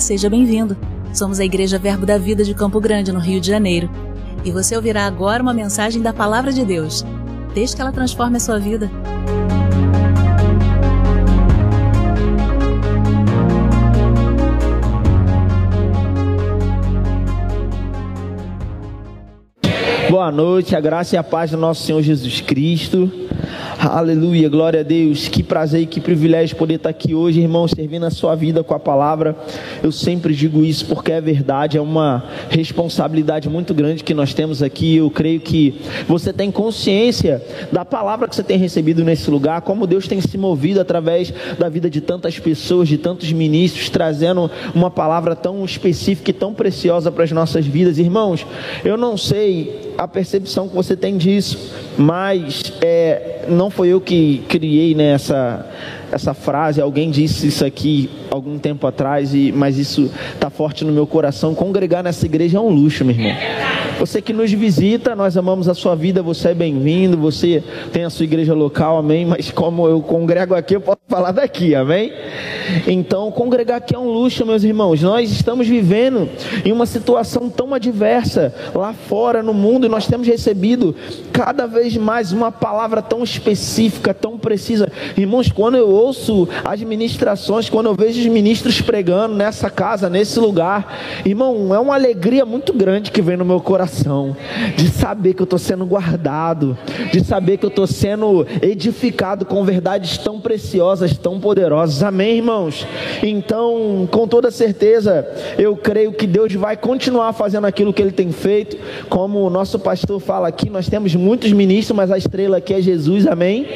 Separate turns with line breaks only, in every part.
Seja bem-vindo. Somos a Igreja Verbo da Vida de Campo Grande, no Rio de Janeiro. E você ouvirá agora uma mensagem da Palavra de Deus. Desde que ela transforme a sua vida.
Boa noite, a graça e a paz do nosso Senhor Jesus Cristo. Aleluia, glória a Deus. Que prazer e que privilégio poder estar aqui hoje, irmão, servindo a sua vida com a palavra. Eu sempre digo isso porque é verdade, é uma responsabilidade muito grande que nós temos aqui. Eu creio que você tem consciência da palavra que você tem recebido nesse lugar, como Deus tem se movido através da vida de tantas pessoas, de tantos ministros, trazendo uma palavra tão específica e tão preciosa para as nossas vidas. Irmãos, eu não sei a percepção que você tem disso, mas é, não foi eu que criei né, essa frase, alguém disse isso aqui algum tempo atrás, e, mas isso está forte no meu coração. Congregar nessa igreja é um luxo, meu irmão. Você que nos visita, nós amamos a sua vida, você é bem-vindo, você tem a sua igreja local, amém? Mas como eu congrego aqui, eu posso falar daqui, amém? Então, congregar aqui é um luxo, meus irmãos. Nós estamos vivendo em uma situação tão adversa lá fora no mundo e nós temos recebido cada vez mais uma palavra tão específica, tão precisa. Irmãos, quando eu ouço as ministrações, quando eu vejo os ministros pregando nessa casa, nesse lugar, irmão, é uma alegria muito grande que vem no meu coração, de saber que eu estou sendo guardado, de saber que eu estou sendo edificado com verdades tão preciosas, tão poderosas. Amém, irmãos? Então, com toda certeza, eu creio que Deus vai continuar fazendo aquilo que Ele tem feito, como o nosso pastor fala aqui, nós temos muitos ministros, mas a estrela aqui é Jesus, amém?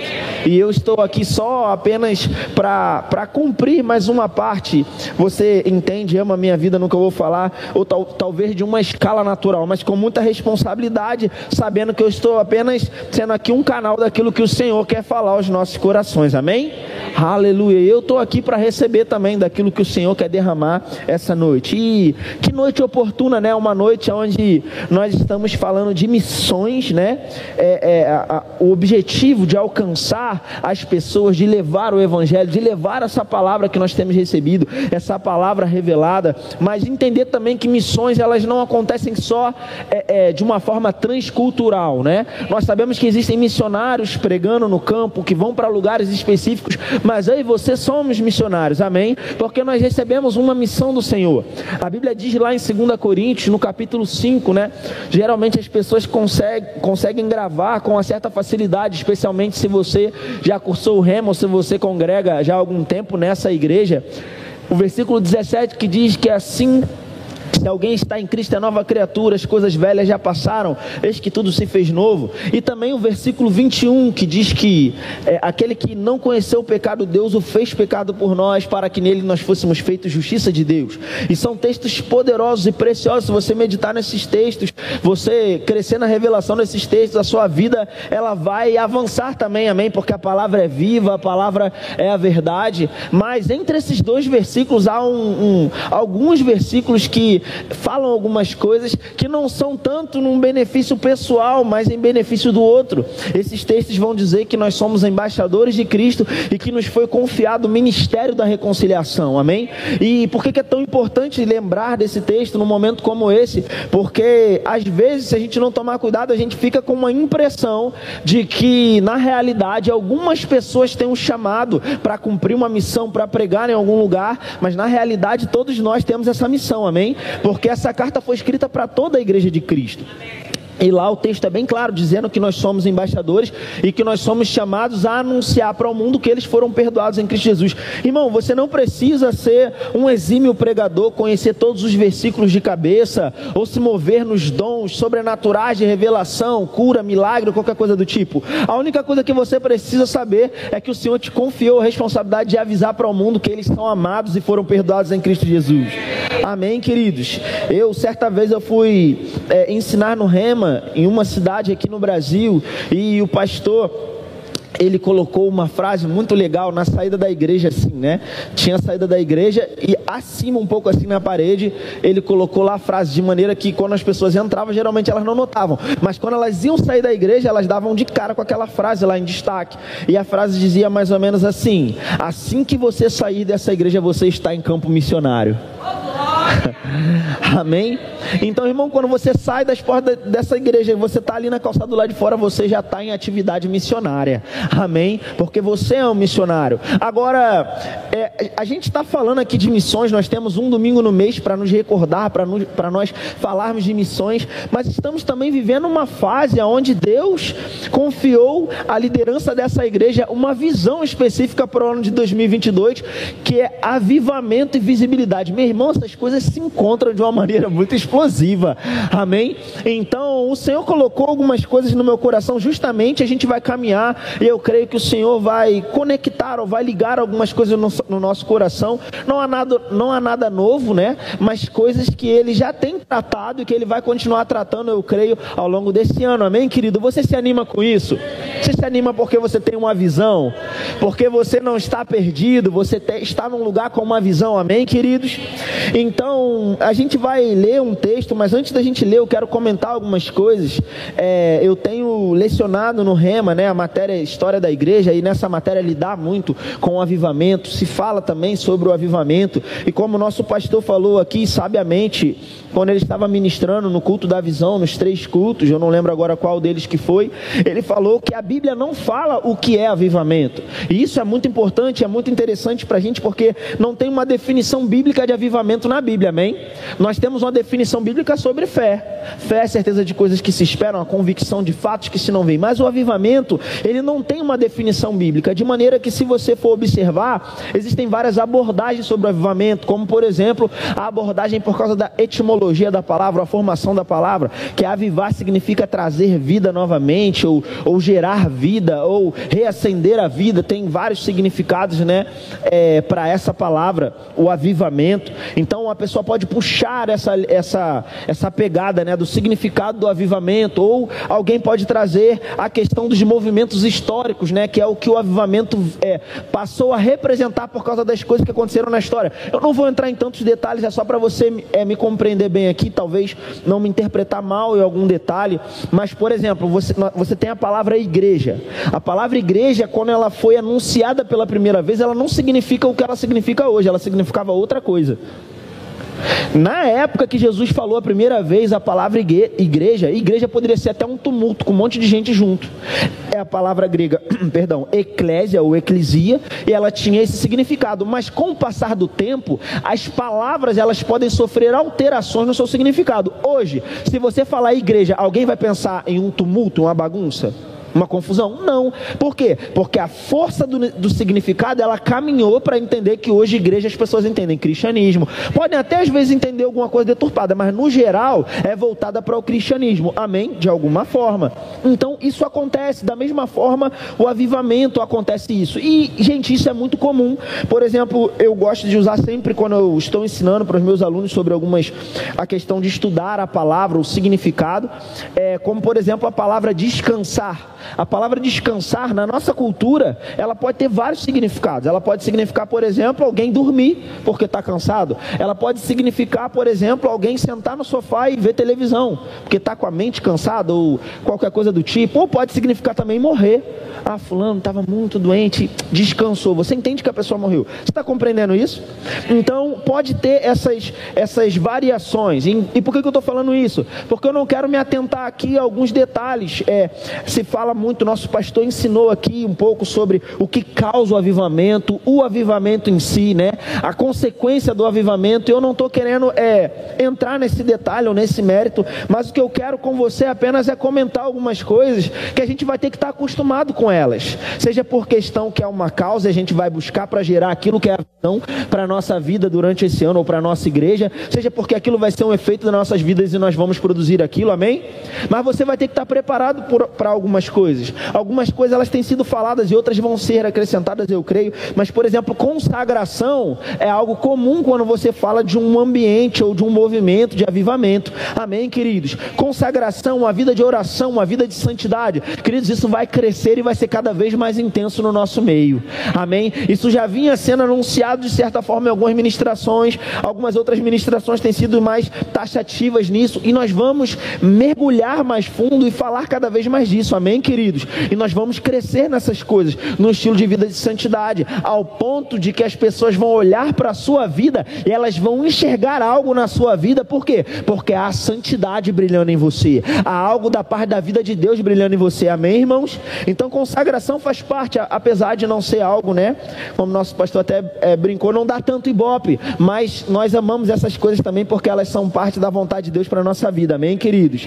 E eu estou aqui só apenas para cumprir mais uma parte. Você entende, ama a minha vida eu vou falar, ou tal, talvez de uma escala natural, mas com muita responsabilidade, sabendo que eu estou apenas sendo aqui um canal daquilo que o Senhor quer falar aos nossos corações. Amém? Aleluia. Eu estou aqui para receber também daquilo que o Senhor quer derramar essa noite. E que noite oportuna, né? Uma noite onde nós estamos falando de missões, né? É, é a, a, o objetivo de alcançar as pessoas, de levar o Evangelho, de levar essa palavra que nós temos recebido, essa palavra revelada, mas entender também que missões elas não acontecem só é, é, de uma forma transcultural, né? Nós sabemos que existem missionários pregando no campo, que vão para lugares específicos, mas eu e você somos missionários, amém? Porque nós recebemos uma missão do Senhor. A Bíblia diz lá em 2 Coríntios, no capítulo 5, né? Geralmente as pessoas conseguem, conseguem gravar com uma certa facilidade, especialmente se você já cursou o remo, ou se você congrega já há algum tempo nessa igreja, o versículo 17 que diz que assim se alguém está em Cristo é nova criatura, as coisas velhas já passaram, eis que tudo se fez novo. E também o versículo 21 que diz que é, aquele que não conheceu o pecado, Deus o fez pecado por nós, para que nele nós fôssemos feitos justiça de Deus. E são textos poderosos e preciosos. Se você meditar nesses textos, você crescer na revelação desses textos, a sua vida ela vai avançar também, amém? Porque a palavra é viva, a palavra é a verdade. Mas entre esses dois versículos há um, um, alguns versículos que falam algumas coisas que não são tanto num benefício pessoal, mas em benefício do outro. Esses textos vão dizer que nós somos embaixadores de Cristo e que nos foi confiado o ministério da reconciliação, amém? E por que é tão importante lembrar desse texto num momento como esse? Porque às vezes, se a gente não tomar cuidado, a gente fica com uma impressão de que na realidade algumas pessoas têm um chamado para cumprir uma missão, para pregar em algum lugar, mas na realidade todos nós temos essa missão, amém? Porque essa carta foi escrita para toda a igreja de Cristo. E lá o texto é bem claro, dizendo que nós somos embaixadores e que nós somos chamados a anunciar para o mundo que eles foram perdoados em Cristo Jesus. Irmão, você não precisa ser um exímio pregador, conhecer todos os versículos de cabeça, ou se mover nos dons sobrenaturais de revelação, cura, milagre, qualquer coisa do tipo. A única coisa que você precisa saber é que o Senhor te confiou a responsabilidade de avisar para o mundo que eles são amados e foram perdoados em Cristo Jesus. Amém, queridos? Eu, certa vez, eu fui é, ensinar no Rema em uma cidade aqui no Brasil e o pastor ele colocou uma frase muito legal na saída da igreja, assim, né? Tinha a saída da igreja e acima, um pouco assim na parede, ele colocou lá a frase de maneira que quando as pessoas entravam, geralmente elas não notavam, mas quando elas iam sair da igreja, elas davam de cara com aquela frase lá em destaque. E a frase dizia mais ou menos assim: Assim que você sair dessa igreja, você está em campo missionário. Amém? Então, irmão, quando você sai das portas dessa igreja e você está ali na calçada do lado de fora, você já está em atividade missionária. Amém? Porque você é um missionário. Agora, é, a gente está falando aqui de missões, nós temos um domingo no mês para nos recordar, para nós falarmos de missões, mas estamos também vivendo uma fase onde Deus confiou à liderança dessa igreja uma visão específica para o ano de 2022, que é avivamento e visibilidade. Meu irmão, essas coisas se encontram de uma maneira muito explosiva. Amém? Então, o Senhor colocou algumas coisas no meu coração, justamente a gente vai caminhar e eu creio que o Senhor vai conectar ou vai ligar algumas coisas no, no nosso coração. Não há nada, não há nada novo, né? Mas coisas que ele já tem tratado e que ele vai continuar tratando, eu creio, ao longo desse ano. Amém, querido? Você se anima com isso? Você se anima porque você tem uma visão? Porque você não está perdido, você está num lugar com uma visão. Amém, queridos? Então, a gente vai ler um texto, mas antes da gente ler, eu quero comentar algumas coisas. É, eu tenho lecionado no Rema, né, a matéria História da Igreja, e nessa matéria lidar muito com o avivamento. Se fala também sobre o avivamento, e como o nosso pastor falou aqui sabiamente, quando ele estava ministrando no culto da visão, nos três cultos, eu não lembro agora qual deles que foi, ele falou que a Bíblia não fala o que é avivamento. E isso é muito importante, é muito interessante para a gente, porque não tem uma definição bíblica de avivamento na Bíblia, amém? Nós temos uma definição bíblica sobre fé. Fé é certeza de coisas que se esperam, a convicção de fatos que se não veem. Mas o avivamento, ele não tem uma definição bíblica, de maneira que se você for observar, existem várias abordagens sobre o avivamento, como por exemplo, a abordagem por causa da etimologia etimologia da palavra, a formação da palavra, que avivar significa trazer vida novamente, ou, ou gerar vida, ou reacender a vida, tem vários significados, né, é, para essa palavra, o avivamento. Então a pessoa pode puxar essa, essa, essa pegada, né, do significado do avivamento, ou alguém pode trazer a questão dos movimentos históricos, né, que é o que o avivamento é, passou a representar por causa das coisas que aconteceram na história. Eu não vou entrar em tantos detalhes, é só para você é, me compreender bem aqui, talvez não me interpretar mal em algum detalhe, mas, por exemplo, você, você tem a palavra igreja. A palavra igreja, quando ela foi anunciada pela primeira vez, ela não significa o que ela significa hoje, ela significava outra coisa. Na época que Jesus falou a primeira vez a palavra igreja, igreja poderia ser até um tumulto com um monte de gente junto. É a palavra grega, perdão, eclésia ou eclesia, e ela tinha esse significado. Mas com o passar do tempo, as palavras elas podem sofrer alterações no seu significado. Hoje, se você falar igreja, alguém vai pensar em um tumulto, uma bagunça? Uma confusão? Não. Por quê? Porque a força do, do significado ela caminhou para entender que hoje igreja as pessoas entendem cristianismo. Podem até às vezes entender alguma coisa deturpada, mas no geral é voltada para o cristianismo. Amém? De alguma forma. Então isso acontece. Da mesma forma, o avivamento acontece isso. E, gente, isso é muito comum. Por exemplo, eu gosto de usar sempre quando eu estou ensinando para os meus alunos sobre algumas a questão de estudar a palavra, o significado, é, como por exemplo a palavra descansar. A palavra descansar, na nossa cultura, ela pode ter vários significados. Ela pode significar, por exemplo, alguém dormir porque está cansado. Ela pode significar, por exemplo, alguém sentar no sofá e ver televisão porque está com a mente cansada ou qualquer coisa do tipo. Ou pode significar também morrer. Ah, fulano estava muito doente, descansou. Você entende que a pessoa morreu. Você está compreendendo isso? Então, pode ter essas, essas variações. E, e por que, que eu estou falando isso? Porque eu não quero me atentar aqui a alguns detalhes. É, se fala fala muito, nosso pastor ensinou aqui um pouco sobre o que causa o avivamento, o avivamento em si, né? A consequência do avivamento. Eu não estou querendo é, entrar nesse detalhe ou nesse mérito, mas o que eu quero com você apenas é comentar algumas coisas que a gente vai ter que estar acostumado com elas. Seja por questão que é uma causa, a gente vai buscar para gerar aquilo que é a visão para a nossa vida durante esse ano ou para a nossa igreja, seja porque aquilo vai ser um efeito das nossas vidas e nós vamos produzir aquilo, amém? Mas você vai ter que estar preparado para algumas coisas coisas. Algumas coisas elas têm sido faladas e outras vão ser acrescentadas, eu creio. Mas, por exemplo, consagração é algo comum quando você fala de um ambiente ou de um movimento de avivamento. Amém, queridos? Consagração, uma vida de oração, uma vida de santidade. Queridos, isso vai crescer e vai ser cada vez mais intenso no nosso meio. Amém? Isso já vinha sendo anunciado de certa forma em algumas ministrações. Algumas outras ministrações têm sido mais taxativas nisso. E nós vamos mergulhar mais fundo e falar cada vez mais disso. Amém, queridos, e nós vamos crescer nessas coisas, no estilo de vida de santidade, ao ponto de que as pessoas vão olhar para a sua vida e elas vão enxergar algo na sua vida, por quê? Porque há santidade brilhando em você, há algo da parte da vida de Deus brilhando em você, amém, irmãos? Então, consagração faz parte, apesar de não ser algo, né? Como nosso pastor até é, brincou, não dá tanto ibope, mas nós amamos essas coisas também porque elas são parte da vontade de Deus para a nossa vida, amém, queridos?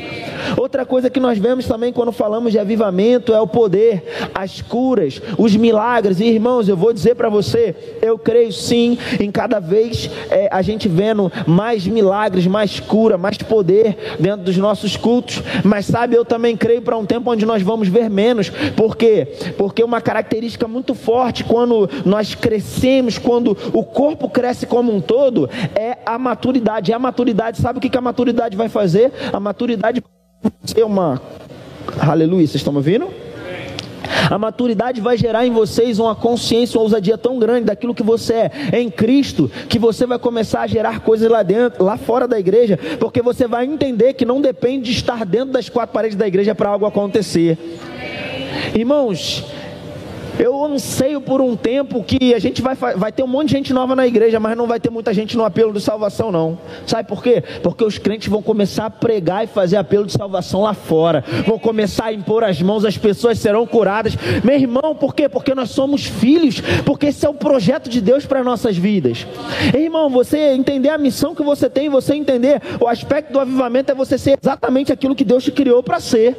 Outra coisa que nós vemos também quando falamos de avivamento é o poder, as curas, os milagres, e irmãos, eu vou dizer para você, eu creio sim em cada vez é, a gente vendo mais milagres, mais cura, mais poder dentro dos nossos cultos, mas sabe, eu também creio para um tempo onde nós vamos ver menos, por quê? Porque uma característica muito forte quando nós crescemos, quando o corpo cresce como um todo, é a maturidade. E a maturidade, sabe o que a maturidade vai fazer? A maturidade vai ser uma. Aleluia, vocês estão me ouvindo? A maturidade vai gerar em vocês uma consciência, uma ousadia tão grande daquilo que você é em Cristo, que você vai começar a gerar coisas lá dentro, lá fora da igreja, porque você vai entender que não depende de estar dentro das quatro paredes da igreja para algo acontecer. Irmãos, eu anseio por um tempo que a gente vai, vai ter um monte de gente nova na igreja, mas não vai ter muita gente no apelo de salvação, não. Sabe por quê? Porque os crentes vão começar a pregar e fazer apelo de salvação lá fora. Vão começar a impor as mãos, as pessoas serão curadas. Meu irmão, por quê? Porque nós somos filhos, porque esse é o projeto de Deus para nossas vidas. Irmão, você entender a missão que você tem, você entender o aspecto do avivamento é você ser exatamente aquilo que Deus te criou para ser.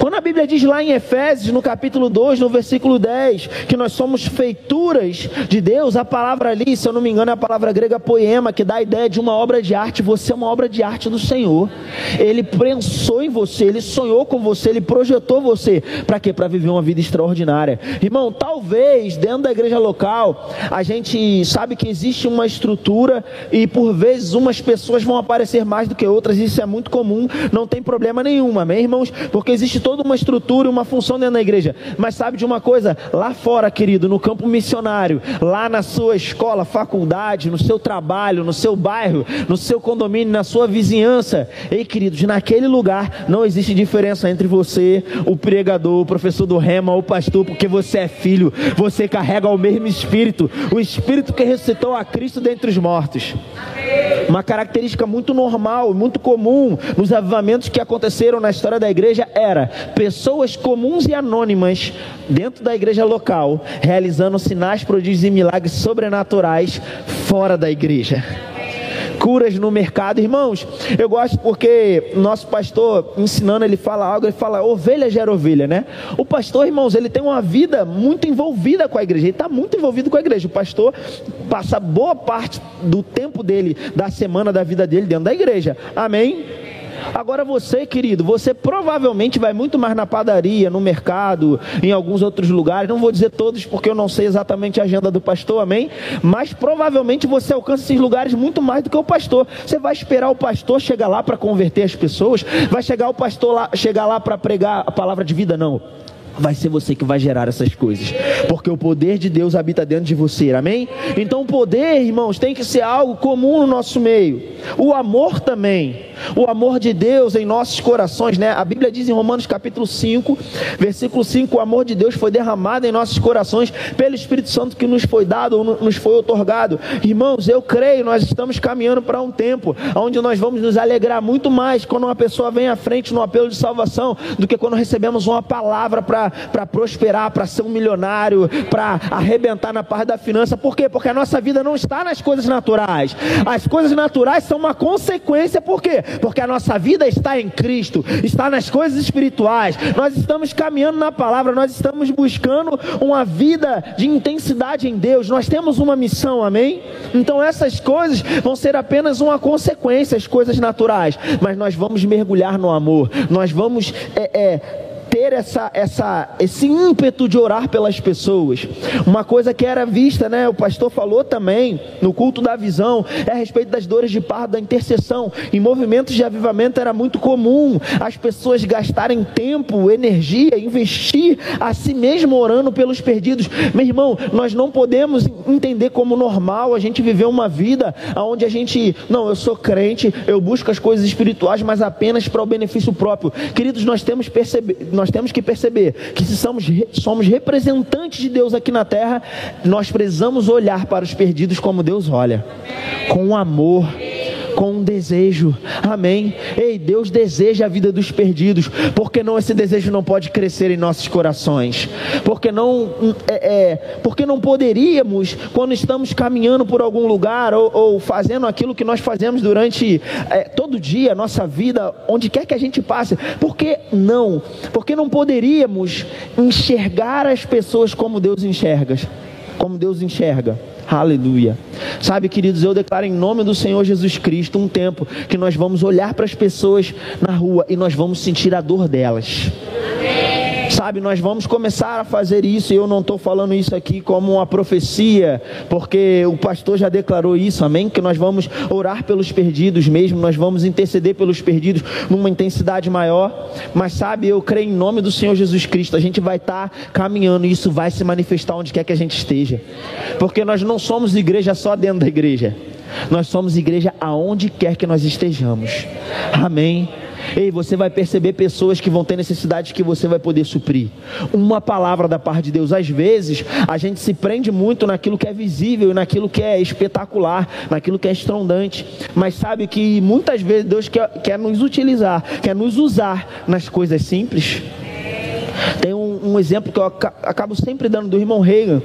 Quando Bíblia diz lá em Efésios, no capítulo 2, no versículo 10, que nós somos feituras de Deus, a palavra ali, se eu não me engano, é a palavra grega poema, que dá a ideia de uma obra de arte. Você é uma obra de arte do Senhor. Ele pensou em você, ele sonhou com você, ele projetou você. Para quê? Para viver uma vida extraordinária. Irmão, talvez dentro da igreja local, a gente sabe que existe uma estrutura e por vezes umas pessoas vão aparecer mais do que outras, isso é muito comum, não tem problema nenhum, amém, irmãos? Porque existe toda uma estrutura e uma função dentro da igreja. Mas sabe de uma coisa? Lá fora, querido, no campo missionário, lá na sua escola, faculdade, no seu trabalho, no seu bairro, no seu condomínio, na sua vizinhança, ei, queridos, naquele lugar não existe diferença entre você, o pregador, o professor do rema, o pastor, porque você é filho, você carrega o mesmo espírito, o espírito que ressuscitou a Cristo dentre os mortos. Uma característica muito normal, muito comum nos avivamentos que aconteceram na história da igreja era pessoas comuns e anônimas dentro da igreja local, realizando sinais, prodígios e milagres sobrenaturais fora da igreja curas no mercado. Irmãos, eu gosto porque nosso pastor ensinando, ele fala algo, ele fala ovelha gera ovelha, né? O pastor, irmãos, ele tem uma vida muito envolvida com a igreja, ele está muito envolvido com a igreja. O pastor passa boa parte do tempo dele, da semana da vida dele dentro da igreja. Amém? Agora você, querido, você provavelmente vai muito mais na padaria, no mercado, em alguns outros lugares. Não vou dizer todos porque eu não sei exatamente a agenda do pastor, amém? Mas provavelmente você alcança esses lugares muito mais do que o pastor. Você vai esperar o pastor chegar lá para converter as pessoas? Vai chegar o pastor lá, chegar lá para pregar a palavra de vida? Não vai ser você que vai gerar essas coisas, porque o poder de Deus habita dentro de você, amém? Então, o poder, irmãos, tem que ser algo comum no nosso meio, o amor também, o amor de Deus em nossos corações, né? A Bíblia diz em Romanos capítulo 5, versículo 5: o amor de Deus foi derramado em nossos corações pelo Espírito Santo que nos foi dado, nos foi otorgado. Irmãos, eu creio, nós estamos caminhando para um tempo onde nós vamos nos alegrar muito mais quando uma pessoa vem à frente no apelo de salvação do que quando recebemos uma palavra para para prosperar, para ser um milionário, para arrebentar na parte da finança. Por quê? Porque a nossa vida não está nas coisas naturais. As coisas naturais são uma consequência, por quê? Porque a nossa vida está em Cristo, está nas coisas espirituais. Nós estamos caminhando na palavra, nós estamos buscando uma vida de intensidade em Deus. Nós temos uma missão, amém? Então essas coisas vão ser apenas uma consequência, as coisas naturais. Mas nós vamos mergulhar no amor, nós vamos é, é, ter essa, essa, esse ímpeto de orar pelas pessoas. Uma coisa que era vista, né? O pastor falou também no culto da visão, é a respeito das dores de parto, da intercessão. Em movimentos de avivamento era muito comum as pessoas gastarem tempo, energia, investir a si mesmo orando pelos perdidos. Meu irmão, nós não podemos entender como normal a gente viver uma vida onde a gente, não, eu sou crente, eu busco as coisas espirituais, mas apenas para o benefício próprio. Queridos, nós temos, perceber, nós temos que perceber que se somos, somos representantes de Deus aqui na terra, nós precisamos olhar para os perdidos como Deus olha, com amor com um desejo. Amém. Ei, Deus deseja a vida dos perdidos. Porque não esse desejo não pode crescer em nossos corações? Porque não é, é porque não poderíamos quando estamos caminhando por algum lugar ou, ou fazendo aquilo que nós fazemos durante é, todo dia, nossa vida, onde quer que a gente passe? Porque não? Porque não poderíamos enxergar as pessoas como Deus enxerga, como Deus enxerga. Aleluia. Sabe, queridos, eu declaro em nome do Senhor Jesus Cristo um tempo que nós vamos olhar para as pessoas na rua e nós vamos sentir a dor delas. Sabe, nós vamos começar a fazer isso, e eu não estou falando isso aqui como uma profecia, porque o pastor já declarou isso, amém? Que nós vamos orar pelos perdidos mesmo, nós vamos interceder pelos perdidos numa intensidade maior. Mas sabe, eu creio em nome do Senhor Jesus Cristo, a gente vai estar tá caminhando e isso vai se manifestar onde quer que a gente esteja, porque nós não somos igreja só dentro da igreja, nós somos igreja aonde quer que nós estejamos, amém? Ei, você vai perceber pessoas que vão ter necessidades que você vai poder suprir. Uma palavra da parte de Deus. Às vezes, a gente se prende muito naquilo que é visível, naquilo que é espetacular, naquilo que é estrondante. Mas sabe que muitas vezes Deus quer, quer nos utilizar, quer nos usar nas coisas simples. Tem um, exemplo que eu acabo sempre dando do irmão Reagan,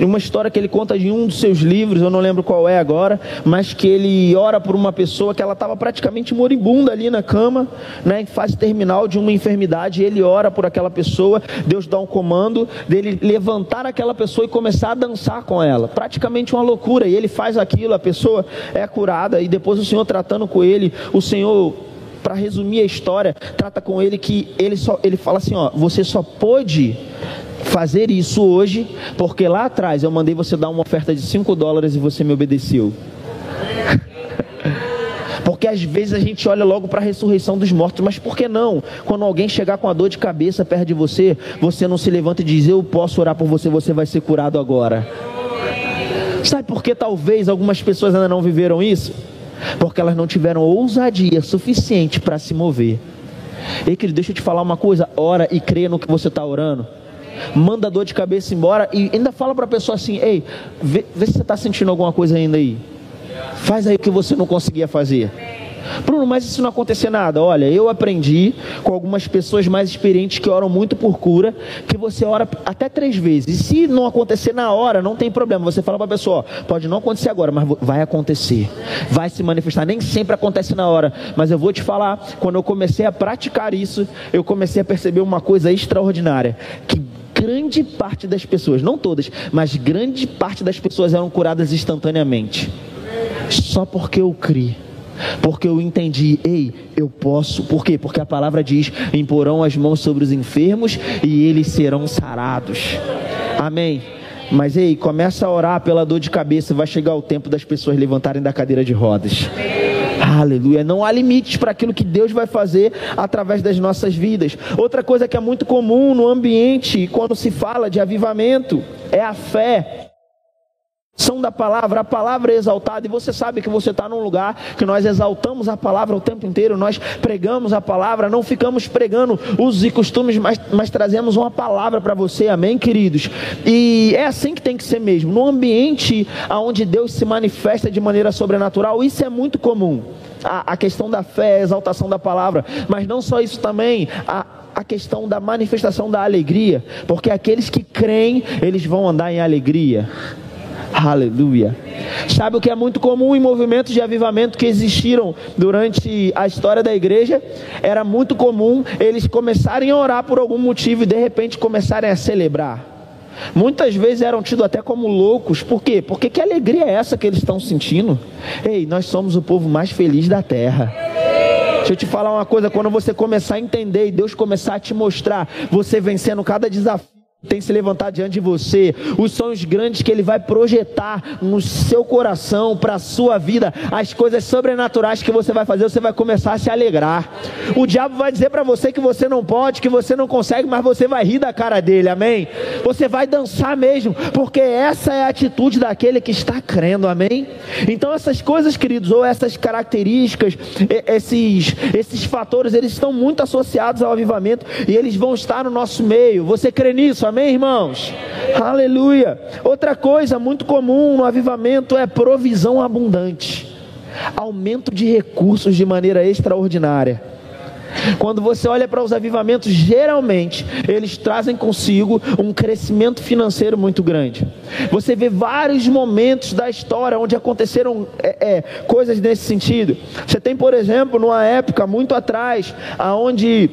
uma história que ele conta de um dos seus livros, eu não lembro qual é agora, mas que ele ora por uma pessoa que ela estava praticamente moribunda ali na cama, né, em fase terminal de uma enfermidade, ele ora por aquela pessoa, Deus dá um comando dele levantar aquela pessoa e começar a dançar com ela, praticamente uma loucura, e ele faz aquilo, a pessoa é curada, e depois o Senhor tratando com ele, o Senhor para resumir a história, trata com ele que ele só ele fala assim, ó, você só pôde fazer isso hoje, porque lá atrás eu mandei você dar uma oferta de 5 dólares e você me obedeceu. Porque às vezes a gente olha logo para a ressurreição dos mortos, mas por que não? Quando alguém chegar com a dor de cabeça perto de você, você não se levanta e diz: Eu posso orar por você, você vai ser curado agora. Sabe por que talvez algumas pessoas ainda não viveram isso? Porque elas não tiveram ousadia suficiente para se mover. Ei, querido, deixa eu te falar uma coisa: ora e creia no que você está orando. Manda a dor de cabeça embora e ainda fala para a pessoa assim: ei, vê, vê se você está sentindo alguma coisa ainda aí. Faz aí o que você não conseguia fazer. Bruno, mas isso não acontecer nada. Olha, eu aprendi com algumas pessoas mais experientes que oram muito por cura, que você ora até três vezes. E se não acontecer na hora, não tem problema. Você fala para a pessoa, ó, pode não acontecer agora, mas vai acontecer. Vai se manifestar. Nem sempre acontece na hora, mas eu vou te falar, quando eu comecei a praticar isso, eu comecei a perceber uma coisa extraordinária, que grande parte das pessoas, não todas, mas grande parte das pessoas eram curadas instantaneamente. Só porque eu criei. Porque eu entendi, ei, eu posso. Por quê? Porque a palavra diz: imporão as mãos sobre os enfermos e eles serão sarados. Amém. Mas ei, começa a orar pela dor de cabeça, vai chegar o tempo das pessoas levantarem da cadeira de rodas. Aleluia. Não há limites para aquilo que Deus vai fazer através das nossas vidas. Outra coisa que é muito comum no ambiente, quando se fala de avivamento, é a fé são da palavra, a palavra é exaltada, e você sabe que você está num lugar que nós exaltamos a palavra o tempo inteiro, nós pregamos a palavra, não ficamos pregando usos e costumes, mas, mas trazemos uma palavra para você, amém, queridos? E é assim que tem que ser mesmo, no ambiente onde Deus se manifesta de maneira sobrenatural, isso é muito comum. A, a questão da fé, a exaltação da palavra, mas não só isso também, a, a questão da manifestação da alegria, porque aqueles que creem, eles vão andar em alegria. Aleluia. Sabe o que é muito comum em movimentos de avivamento que existiram durante a história da igreja? Era muito comum eles começarem a orar por algum motivo e de repente começarem a celebrar. Muitas vezes eram tidos até como loucos, por quê? Porque que alegria é essa que eles estão sentindo? Ei, nós somos o povo mais feliz da terra. Deixa eu te falar uma coisa: quando você começar a entender e Deus começar a te mostrar, você vencendo cada desafio tem se levantado diante de você, os sonhos grandes que Ele vai projetar no seu coração, para a sua vida, as coisas sobrenaturais que você vai fazer, você vai começar a se alegrar. O diabo vai dizer para você que você não pode, que você não consegue, mas você vai rir da cara dele, amém? Você vai dançar mesmo, porque essa é a atitude daquele que está crendo, amém? Então, essas coisas, queridos, ou essas características, esses, esses fatores, eles estão muito associados ao avivamento e eles vão estar no nosso meio. Você crê nisso, amém? Amém, irmãos? Aleluia. Outra coisa muito comum no avivamento é provisão abundante, aumento de recursos de maneira extraordinária. Quando você olha para os avivamentos, geralmente eles trazem consigo um crescimento financeiro muito grande. Você vê vários momentos da história onde aconteceram é, é, coisas nesse sentido. Você tem, por exemplo, numa época muito atrás, aonde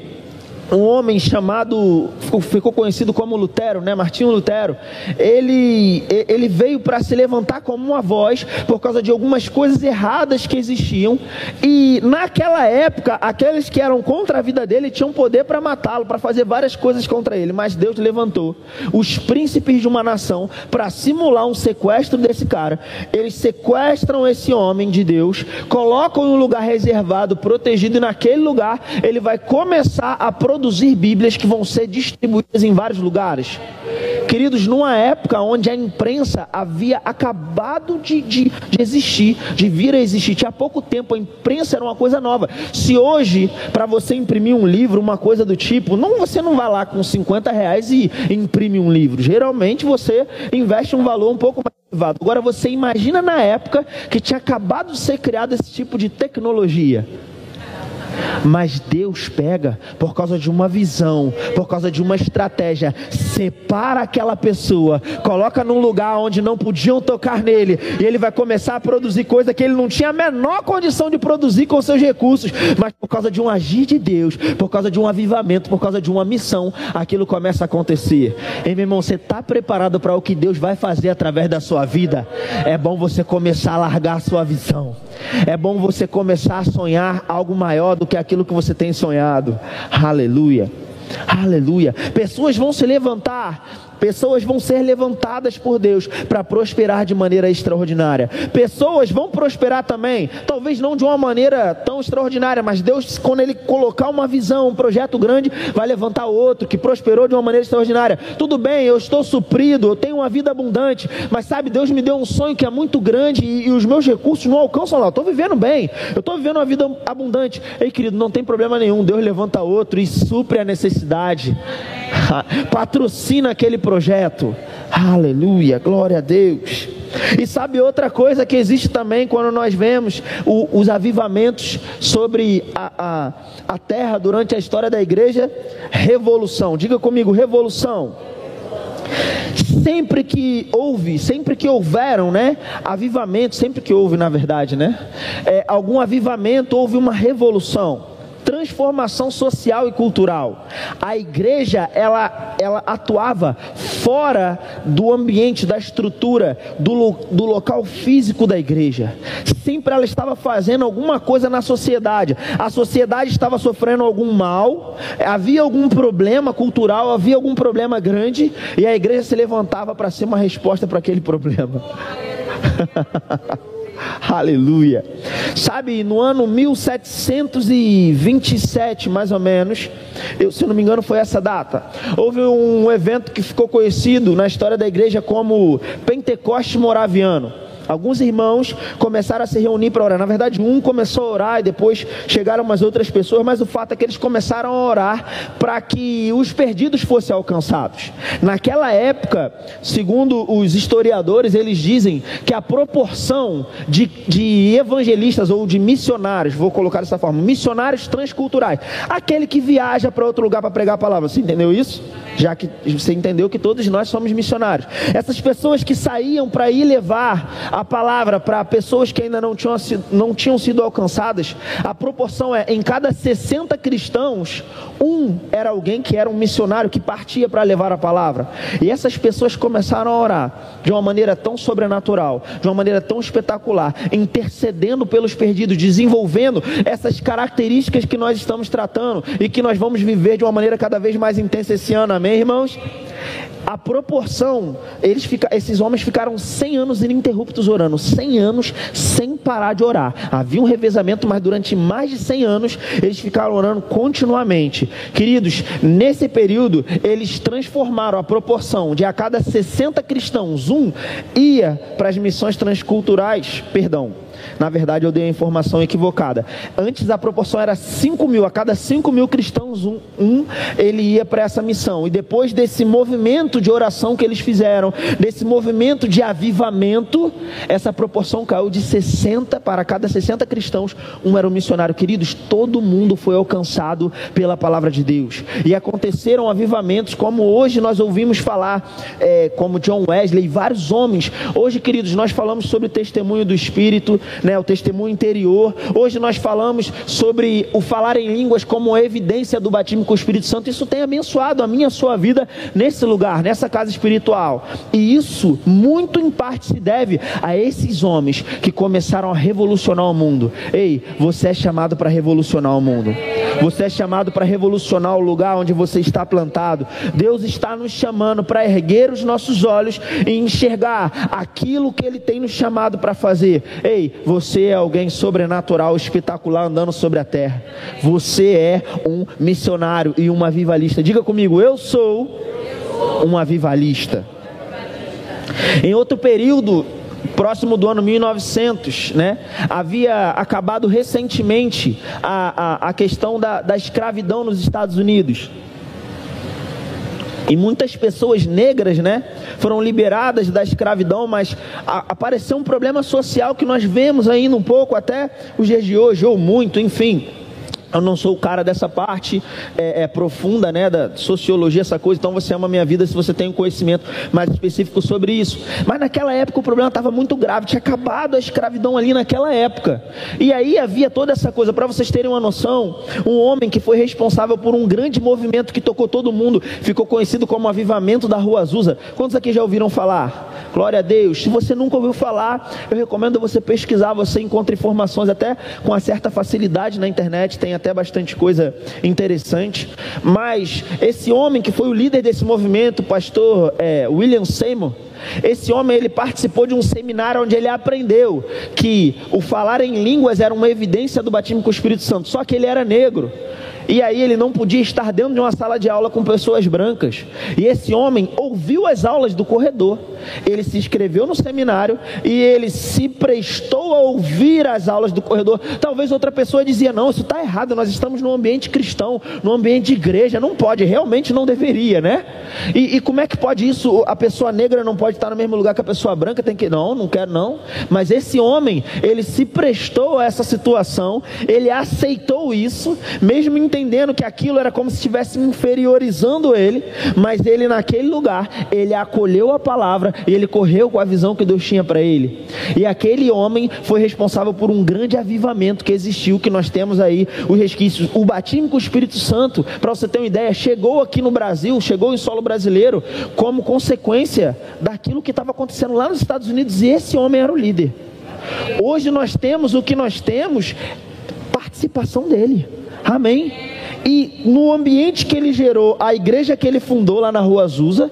um homem chamado, ficou conhecido como Lutero, né? Martinho Lutero. Ele, ele veio para se levantar como uma voz por causa de algumas coisas erradas que existiam. E naquela época, aqueles que eram contra a vida dele tinham poder para matá-lo, para fazer várias coisas contra ele. Mas Deus levantou os príncipes de uma nação para simular um sequestro desse cara. Eles sequestram esse homem de Deus, colocam em um lugar reservado, protegido, e naquele lugar ele vai começar a produzir produzir Bíblias que vão ser distribuídas em vários lugares. Queridos, numa época onde a imprensa havia acabado de, de, de, existir, de vir a existir, tinha pouco tempo, a imprensa era uma coisa nova. Se hoje, para você imprimir um livro, uma coisa do tipo, não você não vai lá com 50 reais e imprime um livro. Geralmente você investe um valor um pouco mais elevado. Agora você imagina na época que tinha acabado de ser criado esse tipo de tecnologia. Mas Deus pega por causa de uma visão, por causa de uma estratégia, separa aquela pessoa, coloca num lugar onde não podiam tocar nele, e ele vai começar a produzir coisa que ele não tinha a menor condição de produzir com seus recursos, mas por causa de um agir de Deus, por causa de um avivamento, por causa de uma missão, aquilo começa a acontecer. Ei, meu irmão, você está preparado para o que Deus vai fazer através da sua vida? É bom você começar a largar a sua visão. É bom você começar a sonhar algo maior do que aquilo que você tem sonhado. Aleluia. Aleluia. Pessoas vão se levantar Pessoas vão ser levantadas por Deus para prosperar de maneira extraordinária. Pessoas vão prosperar também, talvez não de uma maneira tão extraordinária, mas Deus, quando Ele colocar uma visão, um projeto grande, vai levantar outro que prosperou de uma maneira extraordinária. Tudo bem, eu estou suprido, eu tenho uma vida abundante, mas sabe, Deus me deu um sonho que é muito grande e, e os meus recursos não alcançam lá. Eu estou vivendo bem, eu estou vivendo uma vida abundante. Ei, querido, não tem problema nenhum. Deus levanta outro e supre a necessidade. Patrocina aquele projeto. Aleluia, glória a Deus. E sabe outra coisa que existe também quando nós vemos o, os avivamentos sobre a, a, a terra durante a história da igreja? Revolução. Diga comigo, revolução sempre que houve, sempre que houveram, né, avivamento, sempre que houve, na verdade, né, é, algum avivamento, houve uma revolução transformação social e cultural. A igreja, ela, ela atuava fora do ambiente, da estrutura, do, do local físico da igreja. Sempre ela estava fazendo alguma coisa na sociedade. A sociedade estava sofrendo algum mal, havia algum problema cultural, havia algum problema grande, e a igreja se levantava para ser uma resposta para aquele problema. Aleluia. Sabe, no ano 1727, mais ou menos, eu, se não me engano, foi essa data. Houve um evento que ficou conhecido na história da igreja como Pentecoste Moraviano. Alguns irmãos começaram a se reunir para orar. Na verdade, um começou a orar e depois chegaram umas outras pessoas, mas o fato é que eles começaram a orar para que os perdidos fossem alcançados. Naquela época, segundo os historiadores, eles dizem que a proporção de, de evangelistas ou de missionários, vou colocar dessa forma, missionários transculturais, aquele que viaja para outro lugar para pregar a palavra, você entendeu isso? Já que você entendeu que todos nós somos missionários. Essas pessoas que saíam para ir levar a palavra para pessoas que ainda não tinham, não tinham sido alcançadas, a proporção é: em cada 60 cristãos, um era alguém que era um missionário que partia para levar a palavra. E essas pessoas começaram a orar de uma maneira tão sobrenatural, de uma maneira tão espetacular, intercedendo pelos perdidos, desenvolvendo essas características que nós estamos tratando e que nós vamos viver de uma maneira cada vez mais intensa esse ano. Amém, irmãos? a proporção, eles fica, esses homens ficaram 100 anos ininterruptos orando, 100 anos sem parar de orar. Havia um revezamento, mas durante mais de 100 anos eles ficaram orando continuamente. Queridos, nesse período eles transformaram a proporção de a cada 60 cristãos, um ia para as missões transculturais, perdão, na verdade, eu dei a informação equivocada. Antes a proporção era 5 mil, a cada 5 mil cristãos, um, um ele ia para essa missão. E depois desse movimento de oração que eles fizeram, desse movimento de avivamento, essa proporção caiu de 60 para cada 60 cristãos, um era um missionário. Queridos, todo mundo foi alcançado pela palavra de Deus. E aconteceram avivamentos, como hoje nós ouvimos falar, é, como John Wesley e vários homens. Hoje, queridos, nós falamos sobre o testemunho do Espírito, né, o testemunho interior. Hoje nós falamos sobre o falar em línguas como evidência do batismo com o Espírito Santo. Isso tem abençoado a minha a sua vida nesse lugar, nessa casa espiritual. E isso muito em parte se deve a esses homens que começaram a revolucionar o mundo. Ei, você é chamado para revolucionar o mundo. Você é chamado para revolucionar o lugar onde você está plantado. Deus está nos chamando para erguer os nossos olhos e enxergar aquilo que Ele tem nos chamado para fazer. Ei, você é alguém sobrenatural, espetacular, andando sobre a terra. Você é um missionário e um avivalista. Diga comigo, eu sou um avivalista. Em outro período, próximo do ano 1900, né, havia acabado recentemente a, a, a questão da, da escravidão nos Estados Unidos. E muitas pessoas negras, né, foram liberadas da escravidão, mas a, apareceu um problema social que nós vemos ainda um pouco até os dias de hoje, ou muito, enfim. Eu não sou o cara dessa parte é, é, profunda, né, da sociologia, essa coisa. Então você ama a minha vida se você tem um conhecimento mais específico sobre isso. Mas naquela época o problema estava muito grave. Tinha acabado a escravidão ali naquela época. E aí havia toda essa coisa. Para vocês terem uma noção, um homem que foi responsável por um grande movimento que tocou todo mundo, ficou conhecido como Avivamento da Rua Azusa. Quantos aqui já ouviram falar? Glória a Deus. Se você nunca ouviu falar, eu recomendo você pesquisar. Você encontra informações até com uma certa facilidade na internet. Tem até bastante coisa interessante. Mas esse homem que foi o líder desse movimento, pastor é, William Seymour, esse homem ele participou de um seminário onde ele aprendeu que o falar em línguas era uma evidência do batismo com o Espírito Santo, só que ele era negro. E aí ele não podia estar dentro de uma sala de aula com pessoas brancas. E esse homem ouviu as aulas do corredor. Ele se inscreveu no seminário e ele se prestou a ouvir as aulas do corredor. Talvez outra pessoa dizia: "Não, isso está errado. Nós estamos num ambiente cristão, num ambiente de igreja. Não pode. Realmente não deveria, né? E, e como é que pode isso? A pessoa negra não pode estar no mesmo lugar que a pessoa branca. Tem que não, não quero não. Mas esse homem ele se prestou a essa situação. Ele aceitou isso, mesmo entendendo que aquilo era como se estivesse inferiorizando ele, mas ele naquele lugar, ele acolheu a palavra e ele correu com a visão que Deus tinha para ele. E aquele homem foi responsável por um grande avivamento que existiu, que nós temos aí os resquícios. O batismo com o Espírito Santo, para você ter uma ideia, chegou aqui no Brasil, chegou em solo brasileiro, como consequência daquilo que estava acontecendo lá nos Estados Unidos, e esse homem era o líder. Hoje nós temos o que nós temos, participação dele. Amém? E no ambiente que ele gerou, a igreja que ele fundou lá na rua Azusa,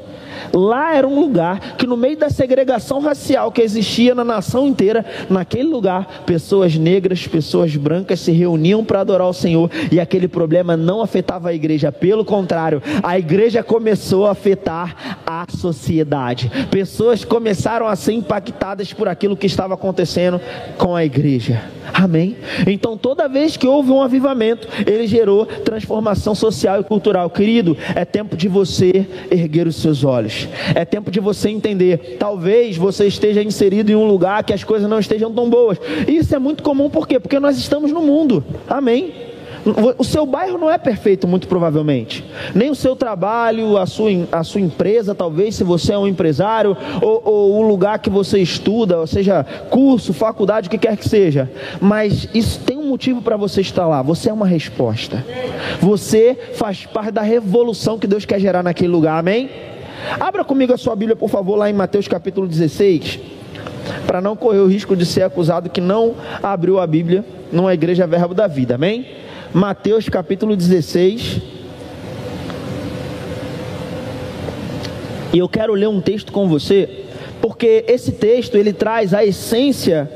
Lá era um lugar que, no meio da segregação racial que existia na nação inteira, naquele lugar, pessoas negras, pessoas brancas se reuniam para adorar o Senhor e aquele problema não afetava a igreja, pelo contrário, a igreja começou a afetar a sociedade. Pessoas começaram a ser impactadas por aquilo que estava acontecendo com a igreja. Amém? Então, toda vez que houve um avivamento, ele gerou transformação social e cultural. Querido, é tempo de você erguer os seus olhos. É tempo de você entender. Talvez você esteja inserido em um lugar que as coisas não estejam tão boas. Isso é muito comum, por quê? Porque nós estamos no mundo. Amém? O seu bairro não é perfeito, muito provavelmente. Nem o seu trabalho, a sua, a sua empresa, talvez, se você é um empresário, ou, ou o lugar que você estuda, ou seja, curso, faculdade, o que quer que seja. Mas isso tem um motivo para você estar lá. Você é uma resposta. Você faz parte da revolução que Deus quer gerar naquele lugar. Amém? Abra comigo a sua Bíblia, por favor, lá em Mateus capítulo 16, para não correr o risco de ser acusado que não abriu a Bíblia numa igreja verbo da vida. Amém? Mateus capítulo 16. E eu quero ler um texto com você, porque esse texto ele traz a essência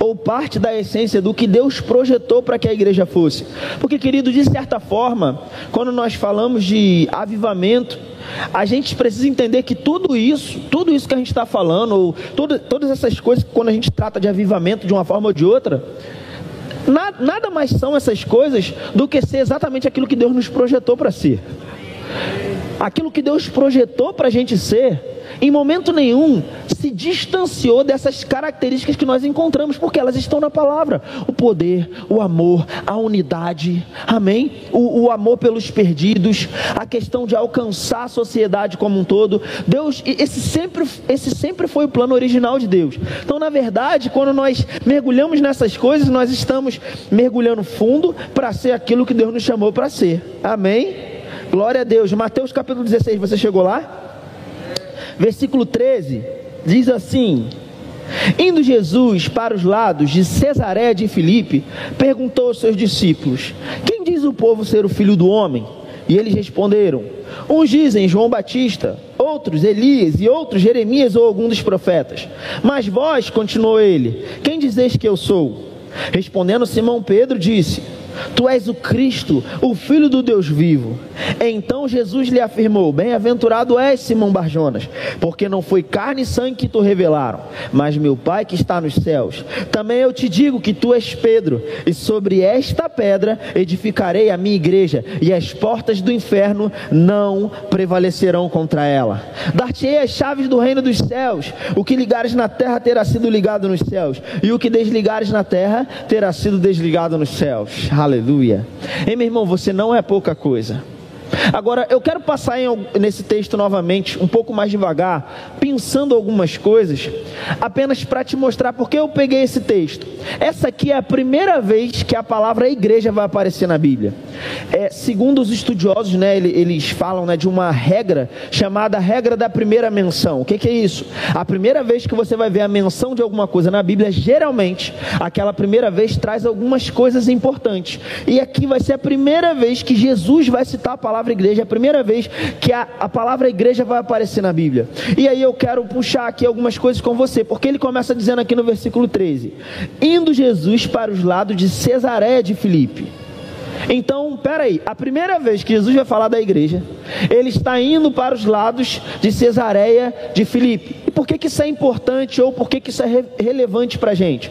ou parte da essência do que Deus projetou para que a igreja fosse. Porque, querido, de certa forma, quando nós falamos de avivamento, a gente precisa entender que tudo isso, tudo isso que a gente está falando, ou tudo, todas essas coisas, quando a gente trata de avivamento de uma forma ou de outra, Nada, nada mais são essas coisas do que ser exatamente aquilo que Deus nos projetou para ser. Aquilo que Deus projetou para a gente ser em momento nenhum se distanciou dessas características que nós encontramos, porque elas estão na palavra: o poder, o amor, a unidade, amém? O, o, amor pelos perdidos, a questão de alcançar a sociedade como um todo. Deus, esse sempre, esse sempre foi o plano original de Deus. Então, na verdade, quando nós mergulhamos nessas coisas, nós estamos mergulhando fundo para ser aquilo que Deus nos chamou para ser, amém? Glória a Deus. Mateus capítulo 16, você chegou lá? versículo 13, diz assim: Indo Jesus para os lados de Cesareia de Filipe, perguntou aos seus discípulos: Quem diz o povo ser o filho do homem? E eles responderam: Uns dizem João Batista, outros Elias e outros Jeremias ou algum dos profetas. Mas vós, continuou ele, quem dizeis que eu sou? Respondendo Simão Pedro, disse: Tu és o Cristo, o Filho do Deus vivo. Então Jesus lhe afirmou: Bem-aventurado és, Simão Barjonas, porque não foi carne e sangue que tu revelaram, mas meu Pai que está nos céus. Também eu te digo que tu és Pedro, e sobre esta pedra edificarei a minha igreja, e as portas do inferno não prevalecerão contra ela. Dar-te-ei as chaves do reino dos céus. O que ligares na terra terá sido ligado nos céus, e o que desligares na terra terá sido desligado nos céus. Aleluia. Ei, meu irmão, você não é pouca coisa. Agora, eu quero passar em, nesse texto novamente, um pouco mais devagar, pensando algumas coisas, apenas para te mostrar porque eu peguei esse texto. Essa aqui é a primeira vez que a palavra igreja vai aparecer na Bíblia. É, segundo os estudiosos, né, eles falam né, de uma regra chamada regra da primeira menção. O que, que é isso? A primeira vez que você vai ver a menção de alguma coisa na Bíblia, geralmente, aquela primeira vez traz algumas coisas importantes. E aqui vai ser a primeira vez que Jesus vai citar a palavra igreja, é a primeira vez que a, a palavra igreja vai aparecer na Bíblia. E aí eu quero puxar aqui algumas coisas com você, porque ele começa dizendo aqui no versículo 13: Indo Jesus para os lados de Cesareia de Filipe. Então, peraí, a primeira vez que Jesus vai falar da igreja, ele está indo para os lados de Cesareia de Filipe. Por que, que isso é importante ou por que, que isso é re relevante para a gente?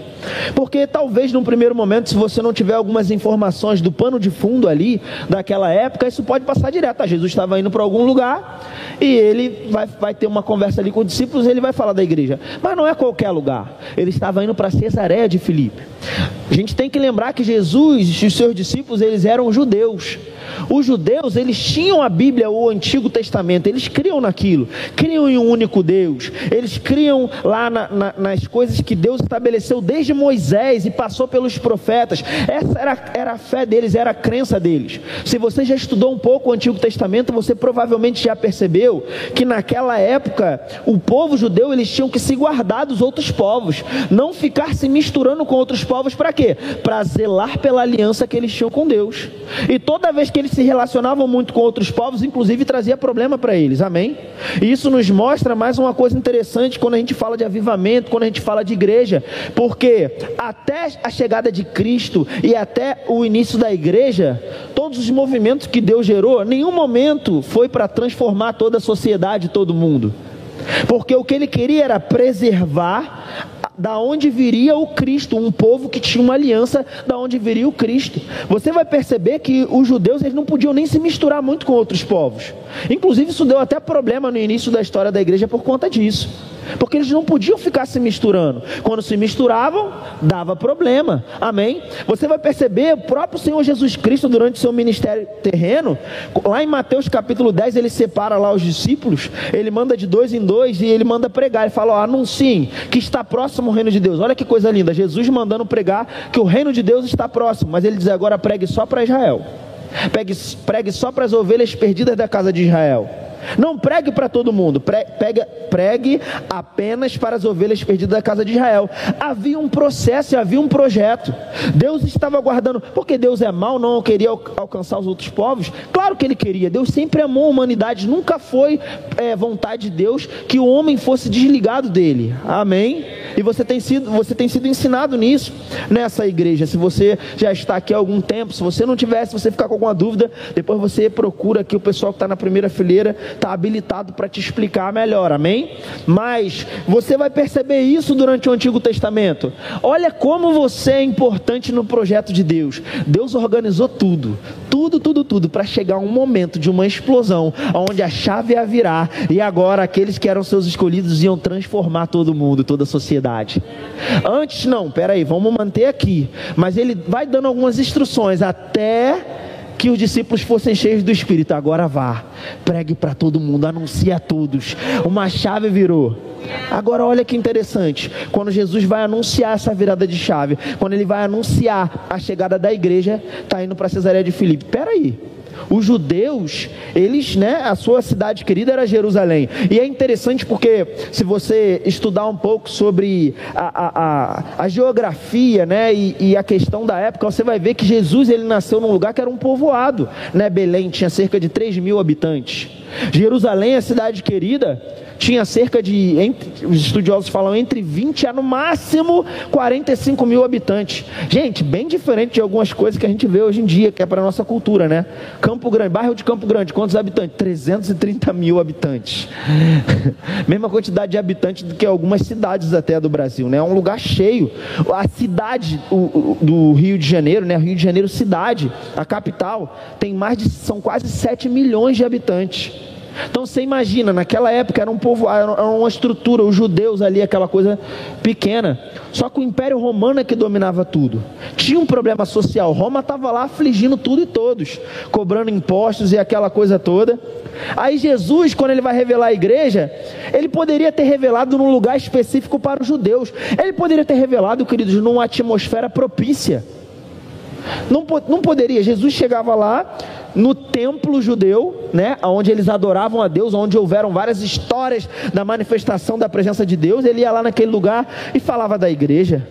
Porque talvez num primeiro momento, se você não tiver algumas informações do pano de fundo ali, daquela época, isso pode passar direto. Ah, Jesus estava indo para algum lugar e ele vai, vai ter uma conversa ali com os discípulos e ele vai falar da igreja. Mas não é qualquer lugar. Ele estava indo para Cesareia de Filipe. A gente tem que lembrar que Jesus e os seus discípulos, eles eram judeus. Os judeus, eles tinham a Bíblia, o Antigo Testamento, eles criam naquilo, criam em um único Deus, eles criam lá na, na, nas coisas que Deus estabeleceu desde Moisés e passou pelos profetas. Essa era, era a fé deles, era a crença deles. Se você já estudou um pouco o Antigo Testamento, você provavelmente já percebeu que naquela época o povo judeu eles tinham que se guardar dos outros povos, não ficar se misturando com outros povos para quê? Para zelar pela aliança que eles tinham com Deus. E toda vez que eles se relacionavam muito com outros povos, inclusive trazia problema para eles, amém? E isso nos mostra mais uma coisa interessante quando a gente fala de avivamento, quando a gente fala de igreja, porque até a chegada de Cristo e até o início da igreja, todos os movimentos que Deus gerou, nenhum momento foi para transformar toda a sociedade, todo mundo. Porque o que ele queria era preservar da onde viria o Cristo, um povo que tinha uma aliança da onde viria o Cristo. Você vai perceber que os judeus eles não podiam nem se misturar muito com outros povos. Inclusive isso deu até problema no início da história da igreja por conta disso. Porque eles não podiam ficar se misturando. Quando se misturavam, dava problema. Amém? Você vai perceber o próprio Senhor Jesus Cristo durante seu ministério terreno, lá em Mateus capítulo 10, ele separa lá os discípulos, ele manda de dois em dois e ele manda pregar. Ele fala: ó, anunciem que está próximo o reino de Deus. Olha que coisa linda, Jesus mandando pregar que o reino de Deus está próximo, mas ele diz agora pregue só para Israel. Pregue, pregue só para as ovelhas perdidas da casa de Israel. Não pregue para todo mundo, pregue, pregue apenas para as ovelhas perdidas da casa de Israel. Havia um processo, havia um projeto. Deus estava guardando, porque Deus é mau, não queria alcançar os outros povos. Claro que Ele queria. Deus sempre amou a humanidade. Nunca foi é, vontade de Deus que o homem fosse desligado dele. Amém. E você tem sido, você tem sido ensinado nisso nessa igreja. Se você já está aqui há algum tempo, se você não tivesse, se você ficar com alguma dúvida, depois você procura aqui o pessoal que está na primeira fileira está habilitado para te explicar melhor, amém? Mas você vai perceber isso durante o Antigo Testamento. Olha como você é importante no projeto de Deus. Deus organizou tudo, tudo, tudo, tudo, para chegar um momento de uma explosão, onde a chave ia virar e agora aqueles que eram seus escolhidos iam transformar todo mundo, toda a sociedade. Antes, não, peraí, vamos manter aqui. Mas ele vai dando algumas instruções até que os discípulos fossem cheios do Espírito. Agora vá, pregue para todo mundo, anuncie a todos. Uma chave virou. Agora olha que interessante, quando Jesus vai anunciar essa virada de chave, quando ele vai anunciar a chegada da igreja, está indo para Cesareia de Filipe. Peraí, aí, os judeus, eles, né, a sua cidade querida era Jerusalém. E é interessante porque, se você estudar um pouco sobre a, a, a, a geografia, né, e, e, a questão da época, você vai ver que Jesus ele nasceu num lugar que era um povoado, né? Belém tinha cerca de 3 mil habitantes. Jerusalém, a cidade querida, tinha cerca de, entre, os estudiosos falam, entre 20 a no máximo 45 mil habitantes. Gente, bem diferente de algumas coisas que a gente vê hoje em dia, que é para a nossa cultura, né? Campo Grande, bairro de Campo Grande, quantos habitantes? 330 mil habitantes. Mesma quantidade de habitantes do que algumas cidades até do Brasil, né? É um lugar cheio. A cidade o, o, do Rio de Janeiro, né? Rio de Janeiro cidade, a capital, tem mais de, são quase 7 milhões de habitantes. Então você imagina, naquela época era um povo, era uma estrutura, os judeus ali, aquela coisa pequena. Só que o Império Romano é que dominava tudo. Tinha um problema social. Roma estava lá afligindo tudo e todos, cobrando impostos e aquela coisa toda. Aí Jesus, quando ele vai revelar a igreja, ele poderia ter revelado num lugar específico para os judeus. Ele poderia ter revelado, queridos, numa atmosfera propícia. Não, não poderia. Jesus chegava lá, no templo judeu, né, onde eles adoravam a Deus, onde houveram várias histórias da manifestação da presença de Deus, ele ia lá naquele lugar e falava da igreja.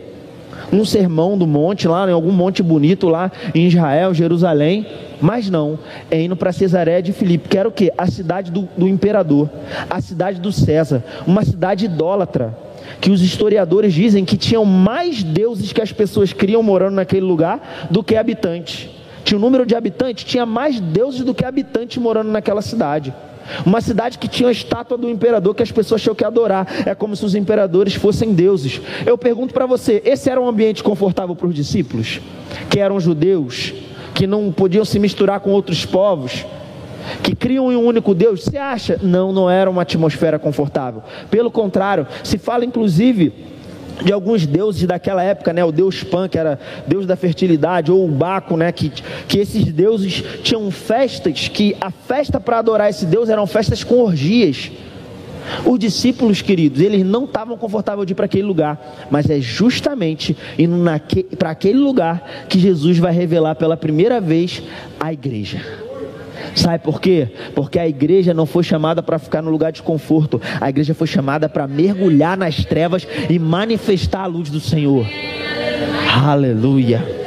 Um sermão do monte lá, em algum monte bonito lá em Israel, Jerusalém. Mas não, é indo para Cesareia de Filipe, que era o quê? A cidade do, do imperador, a cidade do César, uma cidade idólatra que os historiadores dizem que tinham mais deuses que as pessoas criam morando naquele lugar do que habitantes tinha um número de habitantes, tinha mais deuses do que habitantes morando naquela cidade. Uma cidade que tinha a estátua do imperador que as pessoas tinham que adorar. É como se os imperadores fossem deuses. Eu pergunto para você: esse era um ambiente confortável para os discípulos? Que eram judeus, que não podiam se misturar com outros povos, que criam em um único Deus? Você acha? Não, não era uma atmosfera confortável. Pelo contrário, se fala inclusive de alguns deuses daquela época, né? O deus Pan, que era deus da fertilidade, ou o Baco, né? Que, que esses deuses tinham festas, que a festa para adorar esse deus eram festas com orgias. Os discípulos, queridos, eles não estavam confortáveis de ir para aquele lugar, mas é justamente indo para aquele lugar que Jesus vai revelar pela primeira vez a igreja. Sabe por quê? Porque a igreja não foi chamada para ficar no lugar de conforto. A igreja foi chamada para mergulhar nas trevas e manifestar a luz do Senhor. Aleluia.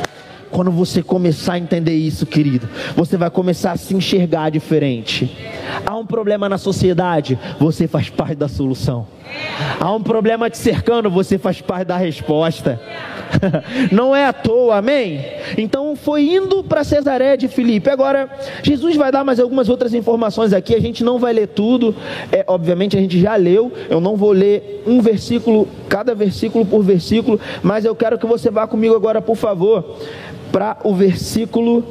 Quando você começar a entender isso, querido, você vai começar a se enxergar diferente. Há um problema na sociedade, você faz parte da solução. Há um problema te cercando, você faz parte da resposta. Não é à toa, amém? Então foi indo para Cesaré de Filipe. Agora, Jesus vai dar mais algumas outras informações aqui, a gente não vai ler tudo, é, obviamente a gente já leu, eu não vou ler um versículo, cada versículo por versículo, mas eu quero que você vá comigo agora, por favor, para o versículo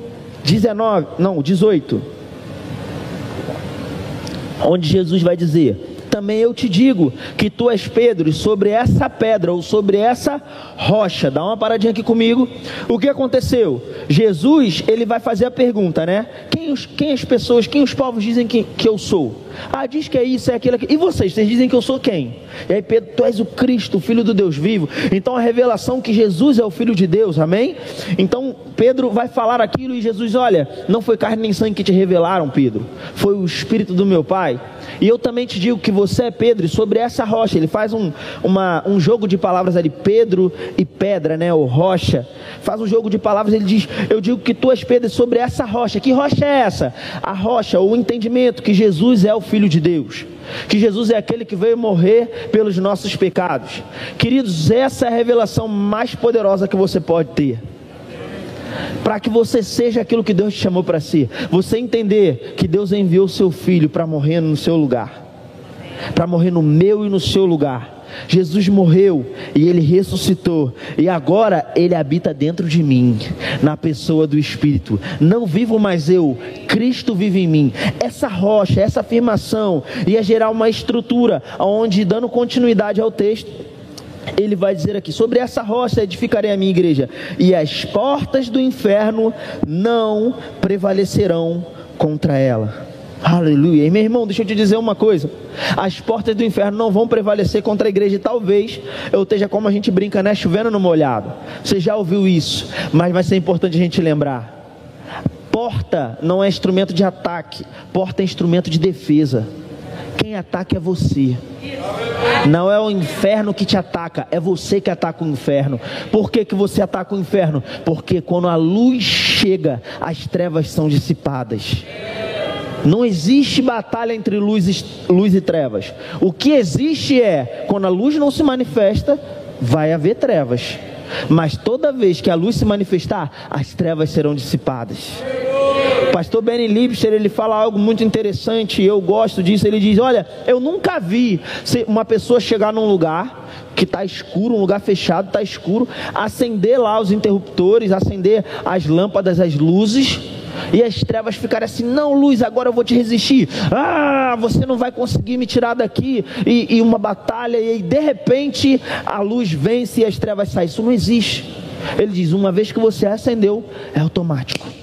19, não, 18. Onde Jesus vai dizer: também eu te digo que tu és Pedro, e sobre essa pedra ou sobre essa rocha, dá uma paradinha aqui comigo. O que aconteceu? Jesus, ele vai fazer a pergunta, né? Quem, os, quem as pessoas, quem os povos dizem que, que eu sou? Ah, diz que é isso, é aquilo, aquilo. E vocês, vocês dizem que eu sou quem? E aí Pedro, tu és o Cristo, o Filho do Deus vivo. Então a revelação que Jesus é o Filho de Deus, amém? Então Pedro vai falar aquilo e Jesus, olha, não foi carne nem sangue que te revelaram, Pedro. Foi o Espírito do meu Pai. E eu também te digo que você é Pedro, e sobre essa rocha, ele faz um, uma, um jogo de palavras ali, Pedro e pedra, né, ou rocha. Faz um jogo de palavras, ele diz: Eu digo que tu és Pedro sobre essa rocha. Que rocha é essa? A rocha, o entendimento que Jesus é o Filho de Deus que Jesus é aquele que veio morrer pelos nossos pecados. Queridos, essa é a revelação mais poderosa que você pode ter para que você seja aquilo que Deus te chamou para ser. Você entender que Deus enviou seu filho para morrer no seu lugar, para morrer no meu e no seu lugar. Jesus morreu e ele ressuscitou, e agora ele habita dentro de mim, na pessoa do Espírito. Não vivo mais eu, Cristo vive em mim. Essa rocha, essa afirmação ia gerar uma estrutura, onde, dando continuidade ao texto, ele vai dizer aqui: sobre essa rocha edificarei a minha igreja, e as portas do inferno não prevalecerão contra ela. Aleluia. E meu irmão, deixa eu te dizer uma coisa: as portas do inferno não vão prevalecer contra a igreja. E talvez eu esteja como a gente brinca, né? Chovendo no molhado. Você já ouviu isso, mas vai ser importante a gente lembrar. Porta não é instrumento de ataque, porta é instrumento de defesa. Quem ataca é você. Não é o inferno que te ataca, é você que ataca o inferno. Por que, que você ataca o inferno? Porque quando a luz chega, as trevas são dissipadas. Não existe batalha entre luz luz e trevas. O que existe é, quando a luz não se manifesta, vai haver trevas. Mas toda vez que a luz se manifestar, as trevas serão dissipadas. Pastor Benny Lipster, ele fala algo muito interessante, eu gosto disso. Ele diz: Olha, eu nunca vi uma pessoa chegar num lugar que está escuro, um lugar fechado, está escuro, acender lá os interruptores, acender as lâmpadas, as luzes, e as trevas ficarem assim: Não, luz, agora eu vou te resistir. Ah, você não vai conseguir me tirar daqui. E, e uma batalha, e de repente a luz vence e as trevas saem. Isso não existe. Ele diz: Uma vez que você acendeu, é automático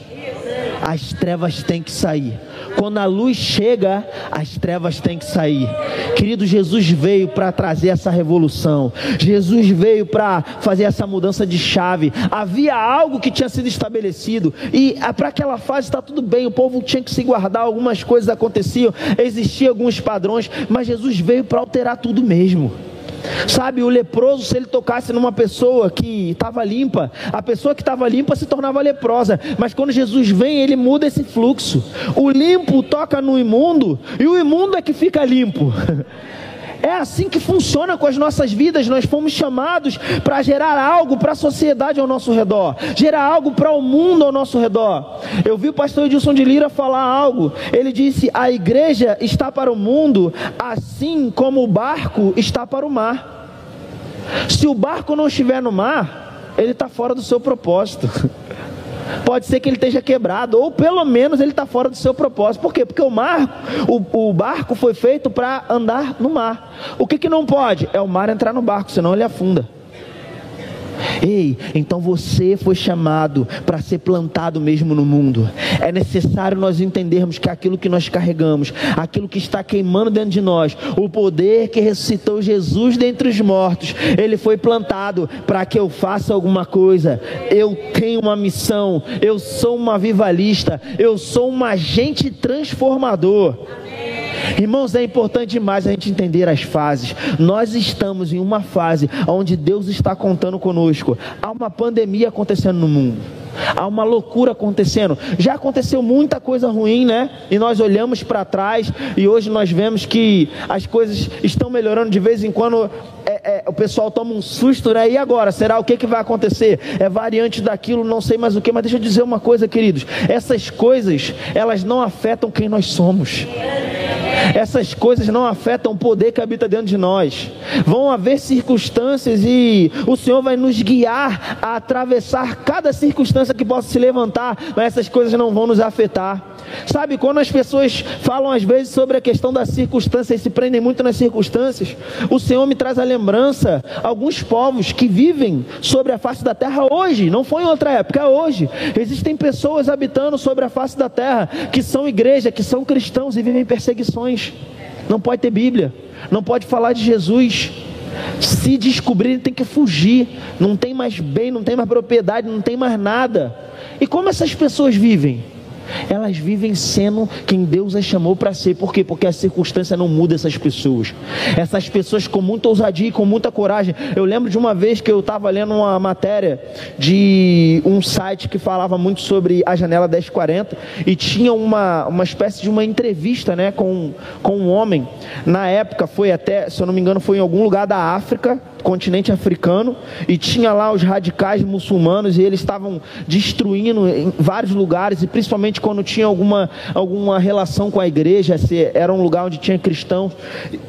as trevas têm que sair. Quando a luz chega, as trevas têm que sair. Querido, Jesus veio para trazer essa revolução. Jesus veio para fazer essa mudança de chave. Havia algo que tinha sido estabelecido e ah, para aquela fase está tudo bem. O povo tinha que se guardar, algumas coisas aconteciam, existiam alguns padrões, mas Jesus veio para alterar tudo mesmo. Sabe, o leproso, se ele tocasse numa pessoa que estava limpa, a pessoa que estava limpa se tornava leprosa. Mas quando Jesus vem, ele muda esse fluxo. O limpo toca no imundo e o imundo é que fica limpo. É assim que funciona com as nossas vidas. Nós fomos chamados para gerar algo para a sociedade ao nosso redor, gerar algo para o mundo ao nosso redor. Eu vi o pastor Edilson de Lira falar algo. Ele disse: A igreja está para o mundo, assim como o barco está para o mar. Se o barco não estiver no mar, ele está fora do seu propósito. Pode ser que ele esteja quebrado, ou pelo menos ele está fora do seu propósito. Por quê? Porque o mar, o, o barco foi feito para andar no mar. O que, que não pode? É o mar entrar no barco, senão ele afunda. Ei, então você foi chamado para ser plantado mesmo no mundo. É necessário nós entendermos que aquilo que nós carregamos, aquilo que está queimando dentro de nós, o poder que ressuscitou Jesus dentre os mortos, ele foi plantado para que eu faça alguma coisa. Eu tenho uma missão, eu sou uma vivalista, eu sou um agente transformador. Irmãos, é importante demais a gente entender as fases. Nós estamos em uma fase onde Deus está contando conosco. Há uma pandemia acontecendo no mundo. Há uma loucura acontecendo. Já aconteceu muita coisa ruim, né? E nós olhamos para trás e hoje nós vemos que as coisas estão melhorando de vez em quando. É, é, o pessoal toma um susto, né? E agora? Será o que, que vai acontecer? É variante daquilo, não sei mais o que. Mas deixa eu dizer uma coisa, queridos. Essas coisas, elas não afetam quem nós somos. Essas coisas não afetam o poder que habita dentro de nós. Vão haver circunstâncias e o Senhor vai nos guiar a atravessar cada circunstância que possa se levantar, mas essas coisas não vão nos afetar. Sabe, quando as pessoas falam às vezes sobre a questão da circunstância e se prendem muito nas circunstâncias, o Senhor me traz a lembrança alguns povos que vivem sobre a face da terra hoje, não foi em outra época, é hoje. Existem pessoas habitando sobre a face da terra que são igreja, que são cristãos e vivem perseguições. Não pode ter Bíblia, não pode falar de Jesus. Se descobrirem, tem que fugir. Não tem mais bem, não tem mais propriedade, não tem mais nada. E como essas pessoas vivem? Elas vivem sendo quem Deus as chamou para ser. Por quê? Porque a circunstância não muda essas pessoas. Essas pessoas com muita ousadia e com muita coragem. Eu lembro de uma vez que eu estava lendo uma matéria de um site que falava muito sobre a janela 1040 e tinha uma, uma espécie de uma entrevista né, com, com um homem. Na época foi até, se eu não me engano, foi em algum lugar da África continente africano e tinha lá os radicais muçulmanos e eles estavam destruindo em vários lugares e principalmente quando tinha alguma, alguma relação com a igreja, se era um lugar onde tinha cristãos,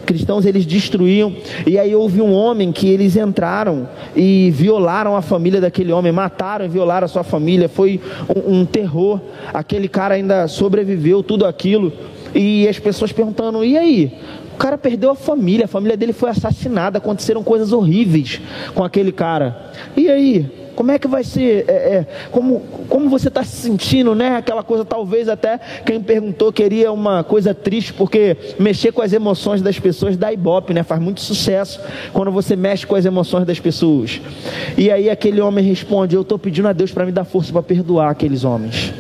cristãos eles destruíam e aí houve um homem que eles entraram e violaram a família daquele homem, mataram e violaram a sua família, foi um, um terror. Aquele cara ainda sobreviveu tudo aquilo e as pessoas perguntando: e aí? Cara perdeu a família, a família dele foi assassinada, aconteceram coisas horríveis com aquele cara. E aí? Como é que vai ser? É, é, como, como você está se sentindo, né? Aquela coisa, talvez até quem perguntou queria uma coisa triste, porque mexer com as emoções das pessoas dá ibope, né? Faz muito sucesso quando você mexe com as emoções das pessoas. E aí aquele homem responde: Eu estou pedindo a Deus para me dar força para perdoar aqueles homens.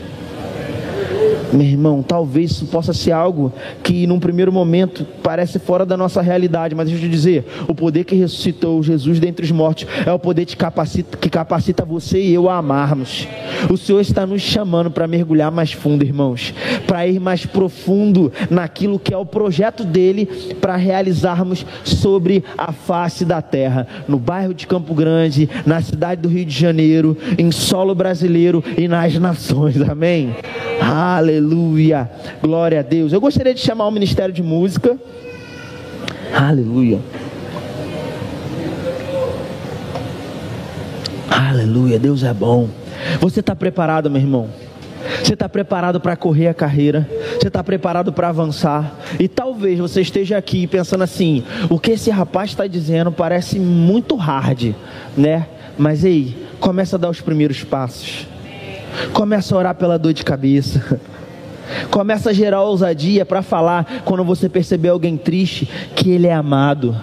Meu irmão, talvez isso possa ser algo que num primeiro momento parece fora da nossa realidade, mas deixa eu te dizer, o poder que ressuscitou Jesus dentre os mortos é o poder que capacita, que capacita você e eu a amarmos. O Senhor está nos chamando para mergulhar mais fundo, irmãos, para ir mais profundo naquilo que é o projeto dele para realizarmos sobre a face da terra, no bairro de Campo Grande, na cidade do Rio de Janeiro, em solo brasileiro e nas nações. Amém. Aleluia. Glória a Deus. Eu gostaria de chamar o Ministério de Música. Aleluia. Aleluia. Deus é bom. Você está preparado, meu irmão? Você está preparado para correr a carreira? Você está preparado para avançar? E talvez você esteja aqui pensando assim: o que esse rapaz está dizendo parece muito hard, né? Mas ei, começa a dar os primeiros passos. Começa a orar pela dor de cabeça. Começa a gerar ousadia para falar quando você perceber alguém triste que ele é amado.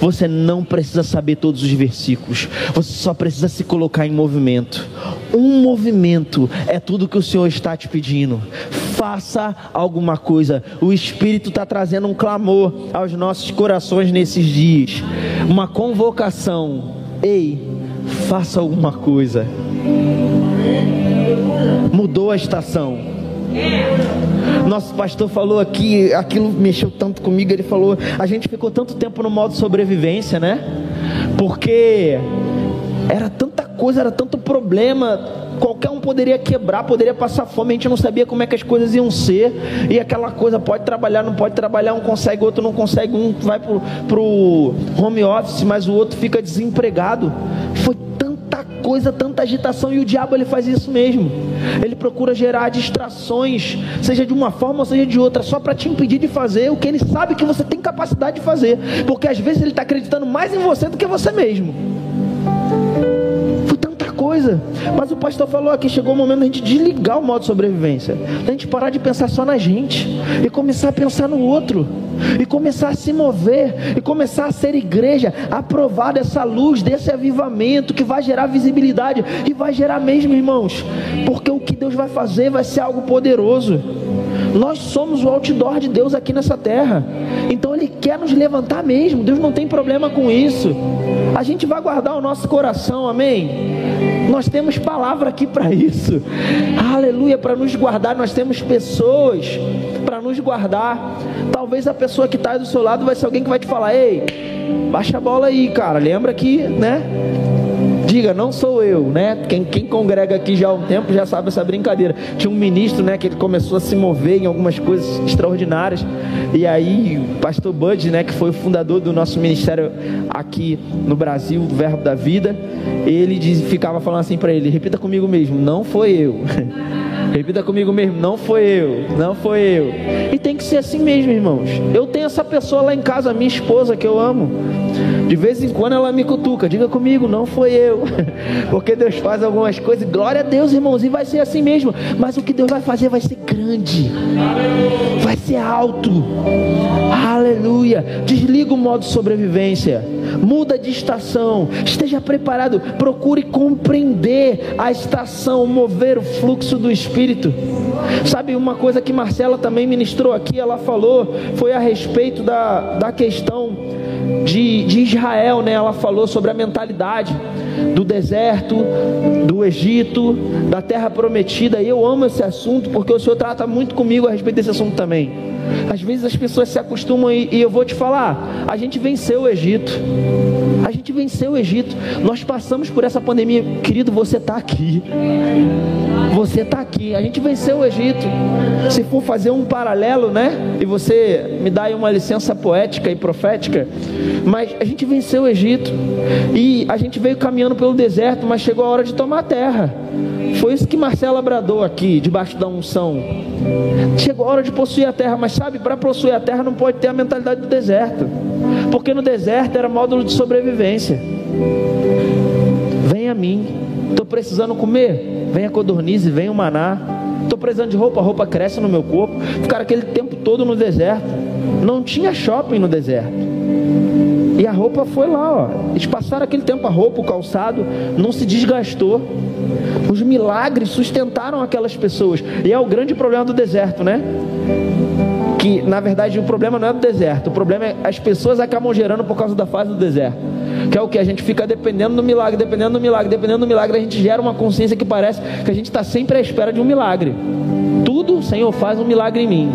Você não precisa saber todos os versículos, você só precisa se colocar em movimento. Um movimento é tudo que o Senhor está te pedindo. Faça alguma coisa. O Espírito está trazendo um clamor aos nossos corações nesses dias, uma convocação. Ei, faça alguma coisa mudou a estação. Nosso pastor falou aqui, aquilo mexeu tanto comigo. Ele falou: a gente ficou tanto tempo no modo sobrevivência, né? Porque era tanta coisa, era tanto problema. Qualquer um poderia quebrar, poderia passar fome. A gente não sabia como é que as coisas iam ser. E aquela coisa: pode trabalhar, não pode trabalhar. Um consegue, outro não consegue. Um vai pro, pro home office, mas o outro fica desempregado. Foi coisa, tanta agitação, e o diabo ele faz isso mesmo. Ele procura gerar distrações, seja de uma forma ou seja de outra, só para te impedir de fazer o que ele sabe que você tem capacidade de fazer, porque às vezes ele está acreditando mais em você do que você mesmo coisa. Mas o pastor falou aqui: chegou o momento da gente desligar o modo de sobrevivência, da gente parar de pensar só na gente e começar a pensar no outro, e começar a se mover, e começar a ser igreja, aprovar dessa luz, desse avivamento que vai gerar visibilidade e vai gerar mesmo, irmãos, porque o que Deus vai fazer vai ser algo poderoso. Nós somos o outdoor de Deus aqui nessa terra. Então Ele quer nos levantar mesmo. Deus não tem problema com isso. A gente vai guardar o nosso coração, amém? Nós temos palavra aqui para isso. Aleluia, para nos guardar. Nós temos pessoas para nos guardar. Talvez a pessoa que está do seu lado vai ser alguém que vai te falar: ei, baixa a bola aí, cara. Lembra que, né? diga, não sou eu, né? Quem, quem congrega aqui já há um tempo já sabe essa brincadeira. Tinha um ministro, né, que ele começou a se mover em algumas coisas extraordinárias. E aí, o pastor Bud, né, que foi o fundador do nosso ministério aqui no Brasil, Verbo da Vida, ele diz, ficava falando assim para ele: repita comigo mesmo, não foi eu. Repita comigo mesmo, não foi eu, não foi eu. E tem que ser assim mesmo, irmãos. Eu tenho essa pessoa lá em casa, minha esposa, que eu amo. De vez em quando ela me cutuca, diga comigo, não foi eu. Porque Deus faz algumas coisas, glória a Deus, irmãos, e vai ser assim mesmo. Mas o que Deus vai fazer vai ser grande, vai ser alto. Aleluia. Desliga o modo sobrevivência, muda de estação, esteja preparado, procure compreender a estação, mover o fluxo do Espírito. Sabe uma coisa que Marcela também ministrou aqui, ela falou, foi a respeito da, da questão de, de Israel, né? Ela falou sobre a mentalidade do deserto, do Egito, da terra prometida. E eu amo esse assunto porque o Senhor trata muito comigo a respeito desse assunto também. Às vezes as pessoas se acostumam e, e eu vou te falar, a gente venceu o Egito. A gente venceu o Egito. Nós passamos por essa pandemia, querido, você está aqui. Você está aqui. A gente venceu o Egito. Se for fazer um paralelo, né? E você me dá aí uma licença poética e profética, mas a gente venceu o Egito e a gente veio caminhando pelo deserto, mas chegou a hora de tomar terra. Foi isso que Marcelo abradou aqui, debaixo da unção. Chegou a hora de possuir a terra, mas sabe, para possuir a terra não pode ter a mentalidade do deserto, porque no deserto era módulo de sobrevivência. Vem a mim, estou precisando comer, vem a codornize, vem o maná. Estou precisando de roupa, a roupa cresce no meu corpo. Ficaram aquele tempo todo no deserto. Não tinha shopping no deserto. E a roupa foi lá, ó. Eles passaram aquele tempo, a roupa, o calçado, não se desgastou. Os milagres sustentaram aquelas pessoas. E é o grande problema do deserto, né? Que na verdade o problema não é do deserto, o problema é as pessoas acabam gerando por causa da fase do deserto. Que é o que? A gente fica dependendo do milagre, dependendo do milagre, dependendo do milagre, a gente gera uma consciência que parece que a gente está sempre à espera de um milagre. Tudo, Senhor, faz um milagre em mim.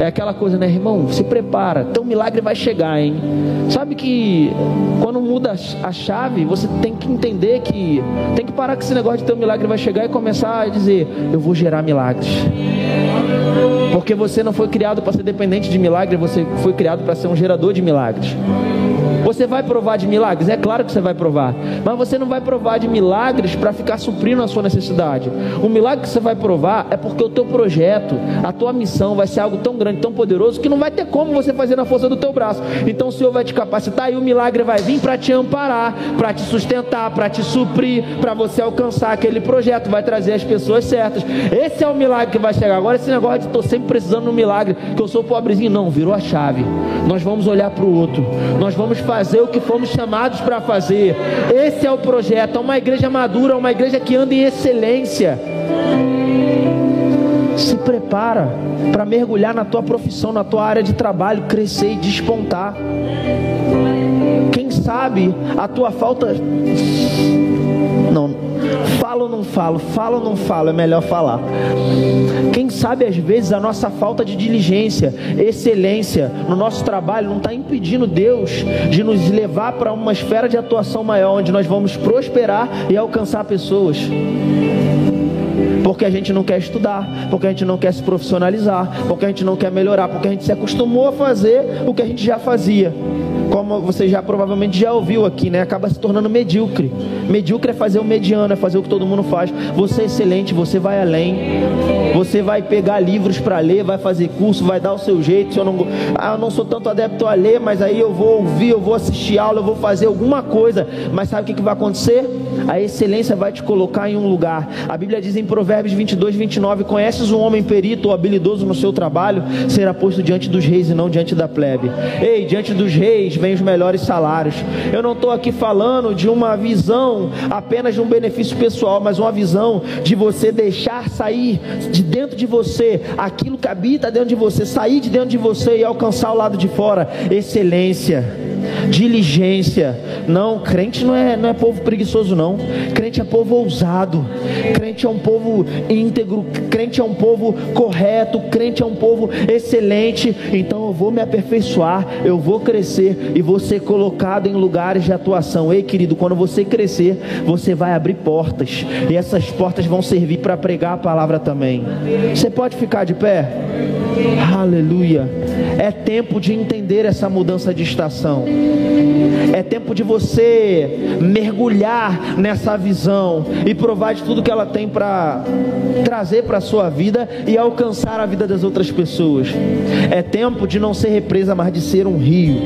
É aquela coisa, né, irmão? Se prepara, teu milagre vai chegar, hein? Sabe que quando muda a chave, você tem que entender que tem que parar com esse negócio de teu milagre vai chegar e começar a dizer: Eu vou gerar milagres. Porque você não foi criado para ser dependente de milagre, você foi criado para ser um gerador de milagres. Você vai provar de milagres? É claro que você vai provar. Mas você não vai provar de milagres para ficar suprindo a sua necessidade. O milagre que você vai provar é porque o teu projeto, a tua missão vai ser algo tão grande, tão poderoso, que não vai ter como você fazer na força do teu braço. Então o Senhor vai te capacitar e o milagre vai vir para te amparar, para te sustentar, para te suprir, para você alcançar aquele projeto, vai trazer as pessoas certas. Esse é o milagre que vai chegar. Agora esse negócio de estou sempre precisando de um milagre, que eu sou pobrezinho, não, virou a chave. Nós vamos olhar para o outro. Nós vamos fazer o que fomos chamados para fazer. Esse é o projeto. É uma igreja madura, uma igreja que anda em excelência. Se prepara para mergulhar na tua profissão, na tua área de trabalho, crescer e despontar. Quem sabe a tua falta. Não, Falo ou não falo? Falo ou não falo? É melhor falar. Quem sabe às vezes a nossa falta de diligência, excelência no nosso trabalho não está impedindo Deus de nos levar para uma esfera de atuação maior, onde nós vamos prosperar e alcançar pessoas porque a gente não quer estudar, porque a gente não quer se profissionalizar, porque a gente não quer melhorar, porque a gente se acostumou a fazer o que a gente já fazia como você já provavelmente já ouviu aqui, né? Acaba se tornando medíocre. Medíocre é fazer o mediano, é fazer o que todo mundo faz. Você é excelente, você vai além. Você vai pegar livros para ler, vai fazer curso, vai dar o seu jeito. Se eu não, ah, eu não sou tanto adepto a ler, mas aí eu vou ouvir, eu vou assistir aula, eu vou fazer alguma coisa. Mas sabe o que, que vai acontecer? A excelência vai te colocar em um lugar. A Bíblia diz em Provérbios 22, 29: Conheces um homem perito ou habilidoso no seu trabalho, será posto diante dos reis e não diante da plebe. Ei, diante dos reis, vêm os melhores salários. Eu não estou aqui falando de uma visão apenas de um benefício pessoal, mas uma visão de você deixar sair de dentro de você aquilo que habita dentro de você, sair de dentro de você e alcançar o lado de fora. Excelência diligência. Não, crente não é, não é povo preguiçoso, não. Crente é povo ousado. Crente é um povo íntegro. Crente é um povo correto. Crente é um povo excelente. Então eu vou me aperfeiçoar, eu vou crescer e vou ser colocado em lugares de atuação. Ei, querido, quando você crescer, você vai abrir portas. E essas portas vão servir para pregar a palavra também. Você pode ficar de pé? Aleluia. É tempo de entender essa mudança de estação. É tempo de você mergulhar nessa visão e provar de tudo que ela tem para trazer para a sua vida e alcançar a vida das outras pessoas. É tempo de não ser represa, mas de ser um rio.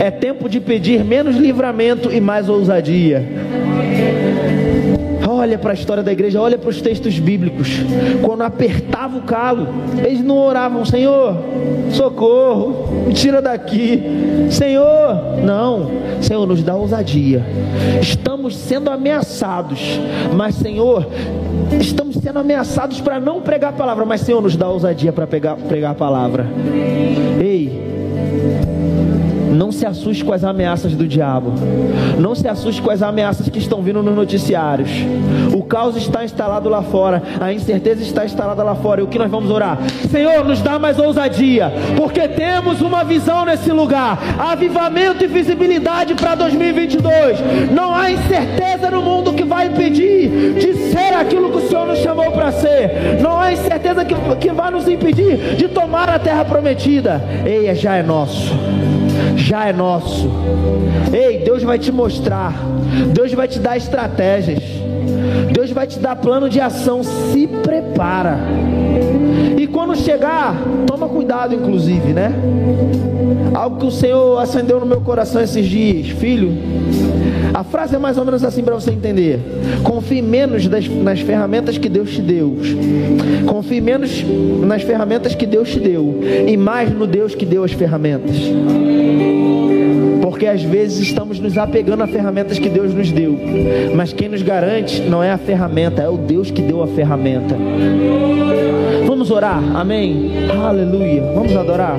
É tempo de pedir menos livramento e mais ousadia. Olha para a história da igreja, olha para os textos bíblicos. Quando apertava o calo, eles não oravam, Senhor, socorro, me tira daqui. Senhor, não, Senhor, nos dá ousadia. Estamos sendo ameaçados, mas Senhor, estamos sendo ameaçados para não pregar a palavra, mas Senhor, nos dá ousadia para pregar, a palavra. Ei, não se assuste com as ameaças do diabo. Não se assuste com as ameaças que estão vindo nos noticiários. O caos está instalado lá fora. A incerteza está instalada lá fora. E o que nós vamos orar? Senhor, nos dá mais ousadia. Porque temos uma visão nesse lugar. Avivamento e visibilidade para 2022. Não há incerteza no mundo que vai impedir de ser aquilo que o Senhor nos chamou para ser. Não há incerteza que, que vai nos impedir de tomar a terra prometida. Eia, já é nosso já é nosso. Ei, Deus vai te mostrar, Deus vai te dar estratégias, Deus vai te dar plano de ação. Se prepara. Quando chegar, toma cuidado, inclusive, né? Algo que o Senhor acendeu no meu coração esses dias, filho. A frase é mais ou menos assim para você entender. Confie menos das, nas ferramentas que Deus te deu. Confie menos nas ferramentas que Deus te deu. E mais no Deus que deu as ferramentas. Porque às vezes estamos nos apegando a ferramentas que Deus nos deu. Mas quem nos garante não é a ferramenta, é o Deus que deu a ferramenta. Vamos orar, amém? Aleluia. Vamos adorar.